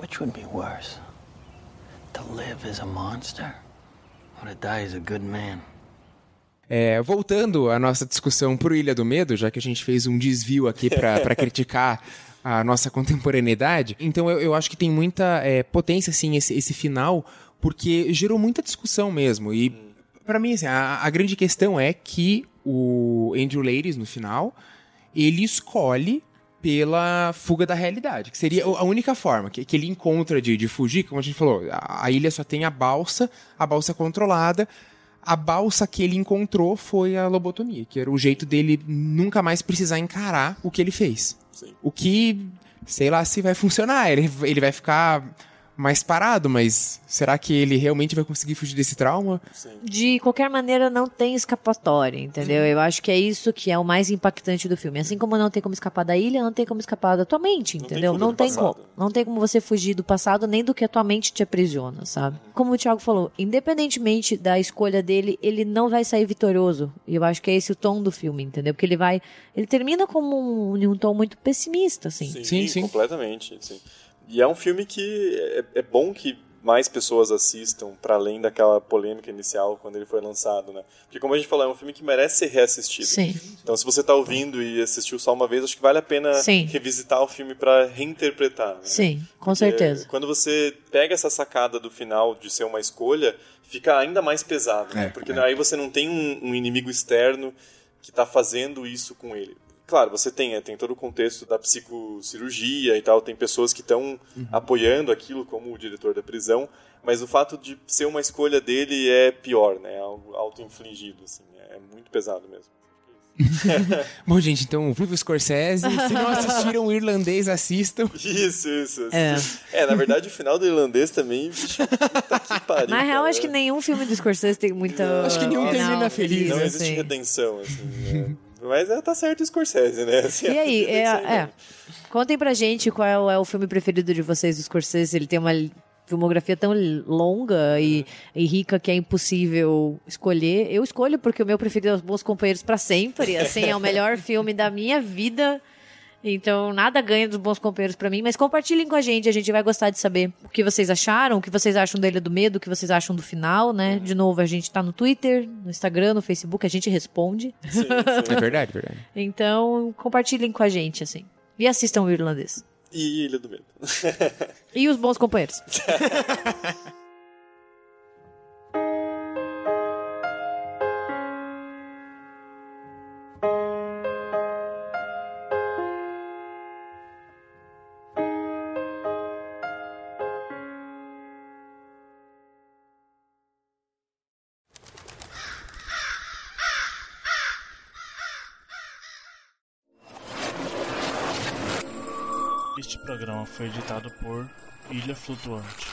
Which would be worse? To live as a monster? Or to die as a good man? É, voltando à nossa discussão pro Ilha do Medo, já que a gente fez um desvio aqui pra criticar a nossa contemporaneidade, então eu, eu acho que tem muita é, potência, assim, esse, esse final, porque gerou muita discussão mesmo. E, pra mim, assim, a, a grande questão é que o Andrew Ladies, no final, ele escolhe pela fuga da realidade, que seria a única forma que, que ele encontra de, de fugir, como a gente falou, a, a ilha só tem a balsa, a balsa controlada, a balsa que ele encontrou foi a lobotomia, que era o jeito dele nunca mais precisar encarar o que ele fez. Sim. O que, sei lá se vai funcionar, ele, ele vai ficar mais parado, mas será que ele realmente vai conseguir fugir desse trauma? De qualquer maneira, não tem escapatória, entendeu? Eu acho que é isso que é o mais impactante do filme. Assim como não tem como escapar da ilha, não tem como escapar da tua mente, tem entendeu? Não tem passado. como. Não tem como você fugir do passado, nem do que a tua mente te aprisiona, sabe? Como o Thiago falou, independentemente da escolha dele, ele não vai sair vitorioso. E eu acho que é esse o tom do filme, entendeu? Porque ele vai. Ele termina como um, um tom muito pessimista, assim. Sim, Sim, sim. completamente. Sim. E é um filme que é, é bom que mais pessoas assistam, para além daquela polêmica inicial quando ele foi lançado, né? Porque como a gente falou, é um filme que merece ser reassistido. Sim. Então se você tá ouvindo e assistiu só uma vez, acho que vale a pena Sim. revisitar o filme para reinterpretar. né? Sim, com Porque certeza. Quando você pega essa sacada do final de ser uma escolha, fica ainda mais pesado, né? É, Porque é. aí você não tem um, um inimigo externo que tá fazendo isso com ele. Claro, você tem, é, tem todo o contexto da psicocirurgia e tal, tem pessoas que estão apoiando aquilo, como o diretor da prisão, mas o fato de ser uma escolha dele é pior, né? É algo auto-infligido, assim, é muito pesado mesmo. Bom, gente, então, viva o Scorsese. Se não assistiram o irlandês, assistam. Isso, isso. É. É, na verdade, o final do irlandês também, bicho, puta que pariu. Na real, cara. acho que nenhum filme do Scorsese tem muita. Acho que nenhum termina feliz, Não existe assim. redenção, assim, né? Mas é, tá certo o Scorsese, né? Assim, E aí, é, é. Contem pra gente qual é o, é filme preferido de vocês do Scorsese. Ele tem uma filmografia tão longa e, e rica que é impossível escolher. Eu escolho porque o meu preferido é Os Bons Companheiros pra sempre. Assim, é o melhor filme da minha vida. Então, nada ganha dos Bons Companheiros pra mim. Mas compartilhem com a gente, a gente vai gostar de saber o que vocês acharam, o que vocês acham da Ilha do Medo, o que vocês acham do final, né? De novo, a gente tá no Twitter, no Instagram, no Facebook, a gente responde. Sim, sim. É verdade, verdade. Então, compartilhem com a gente, assim. E assistam o irlandês. E Ilha do Medo. E os bons companheiros. foi editado por Ilha Flutuante.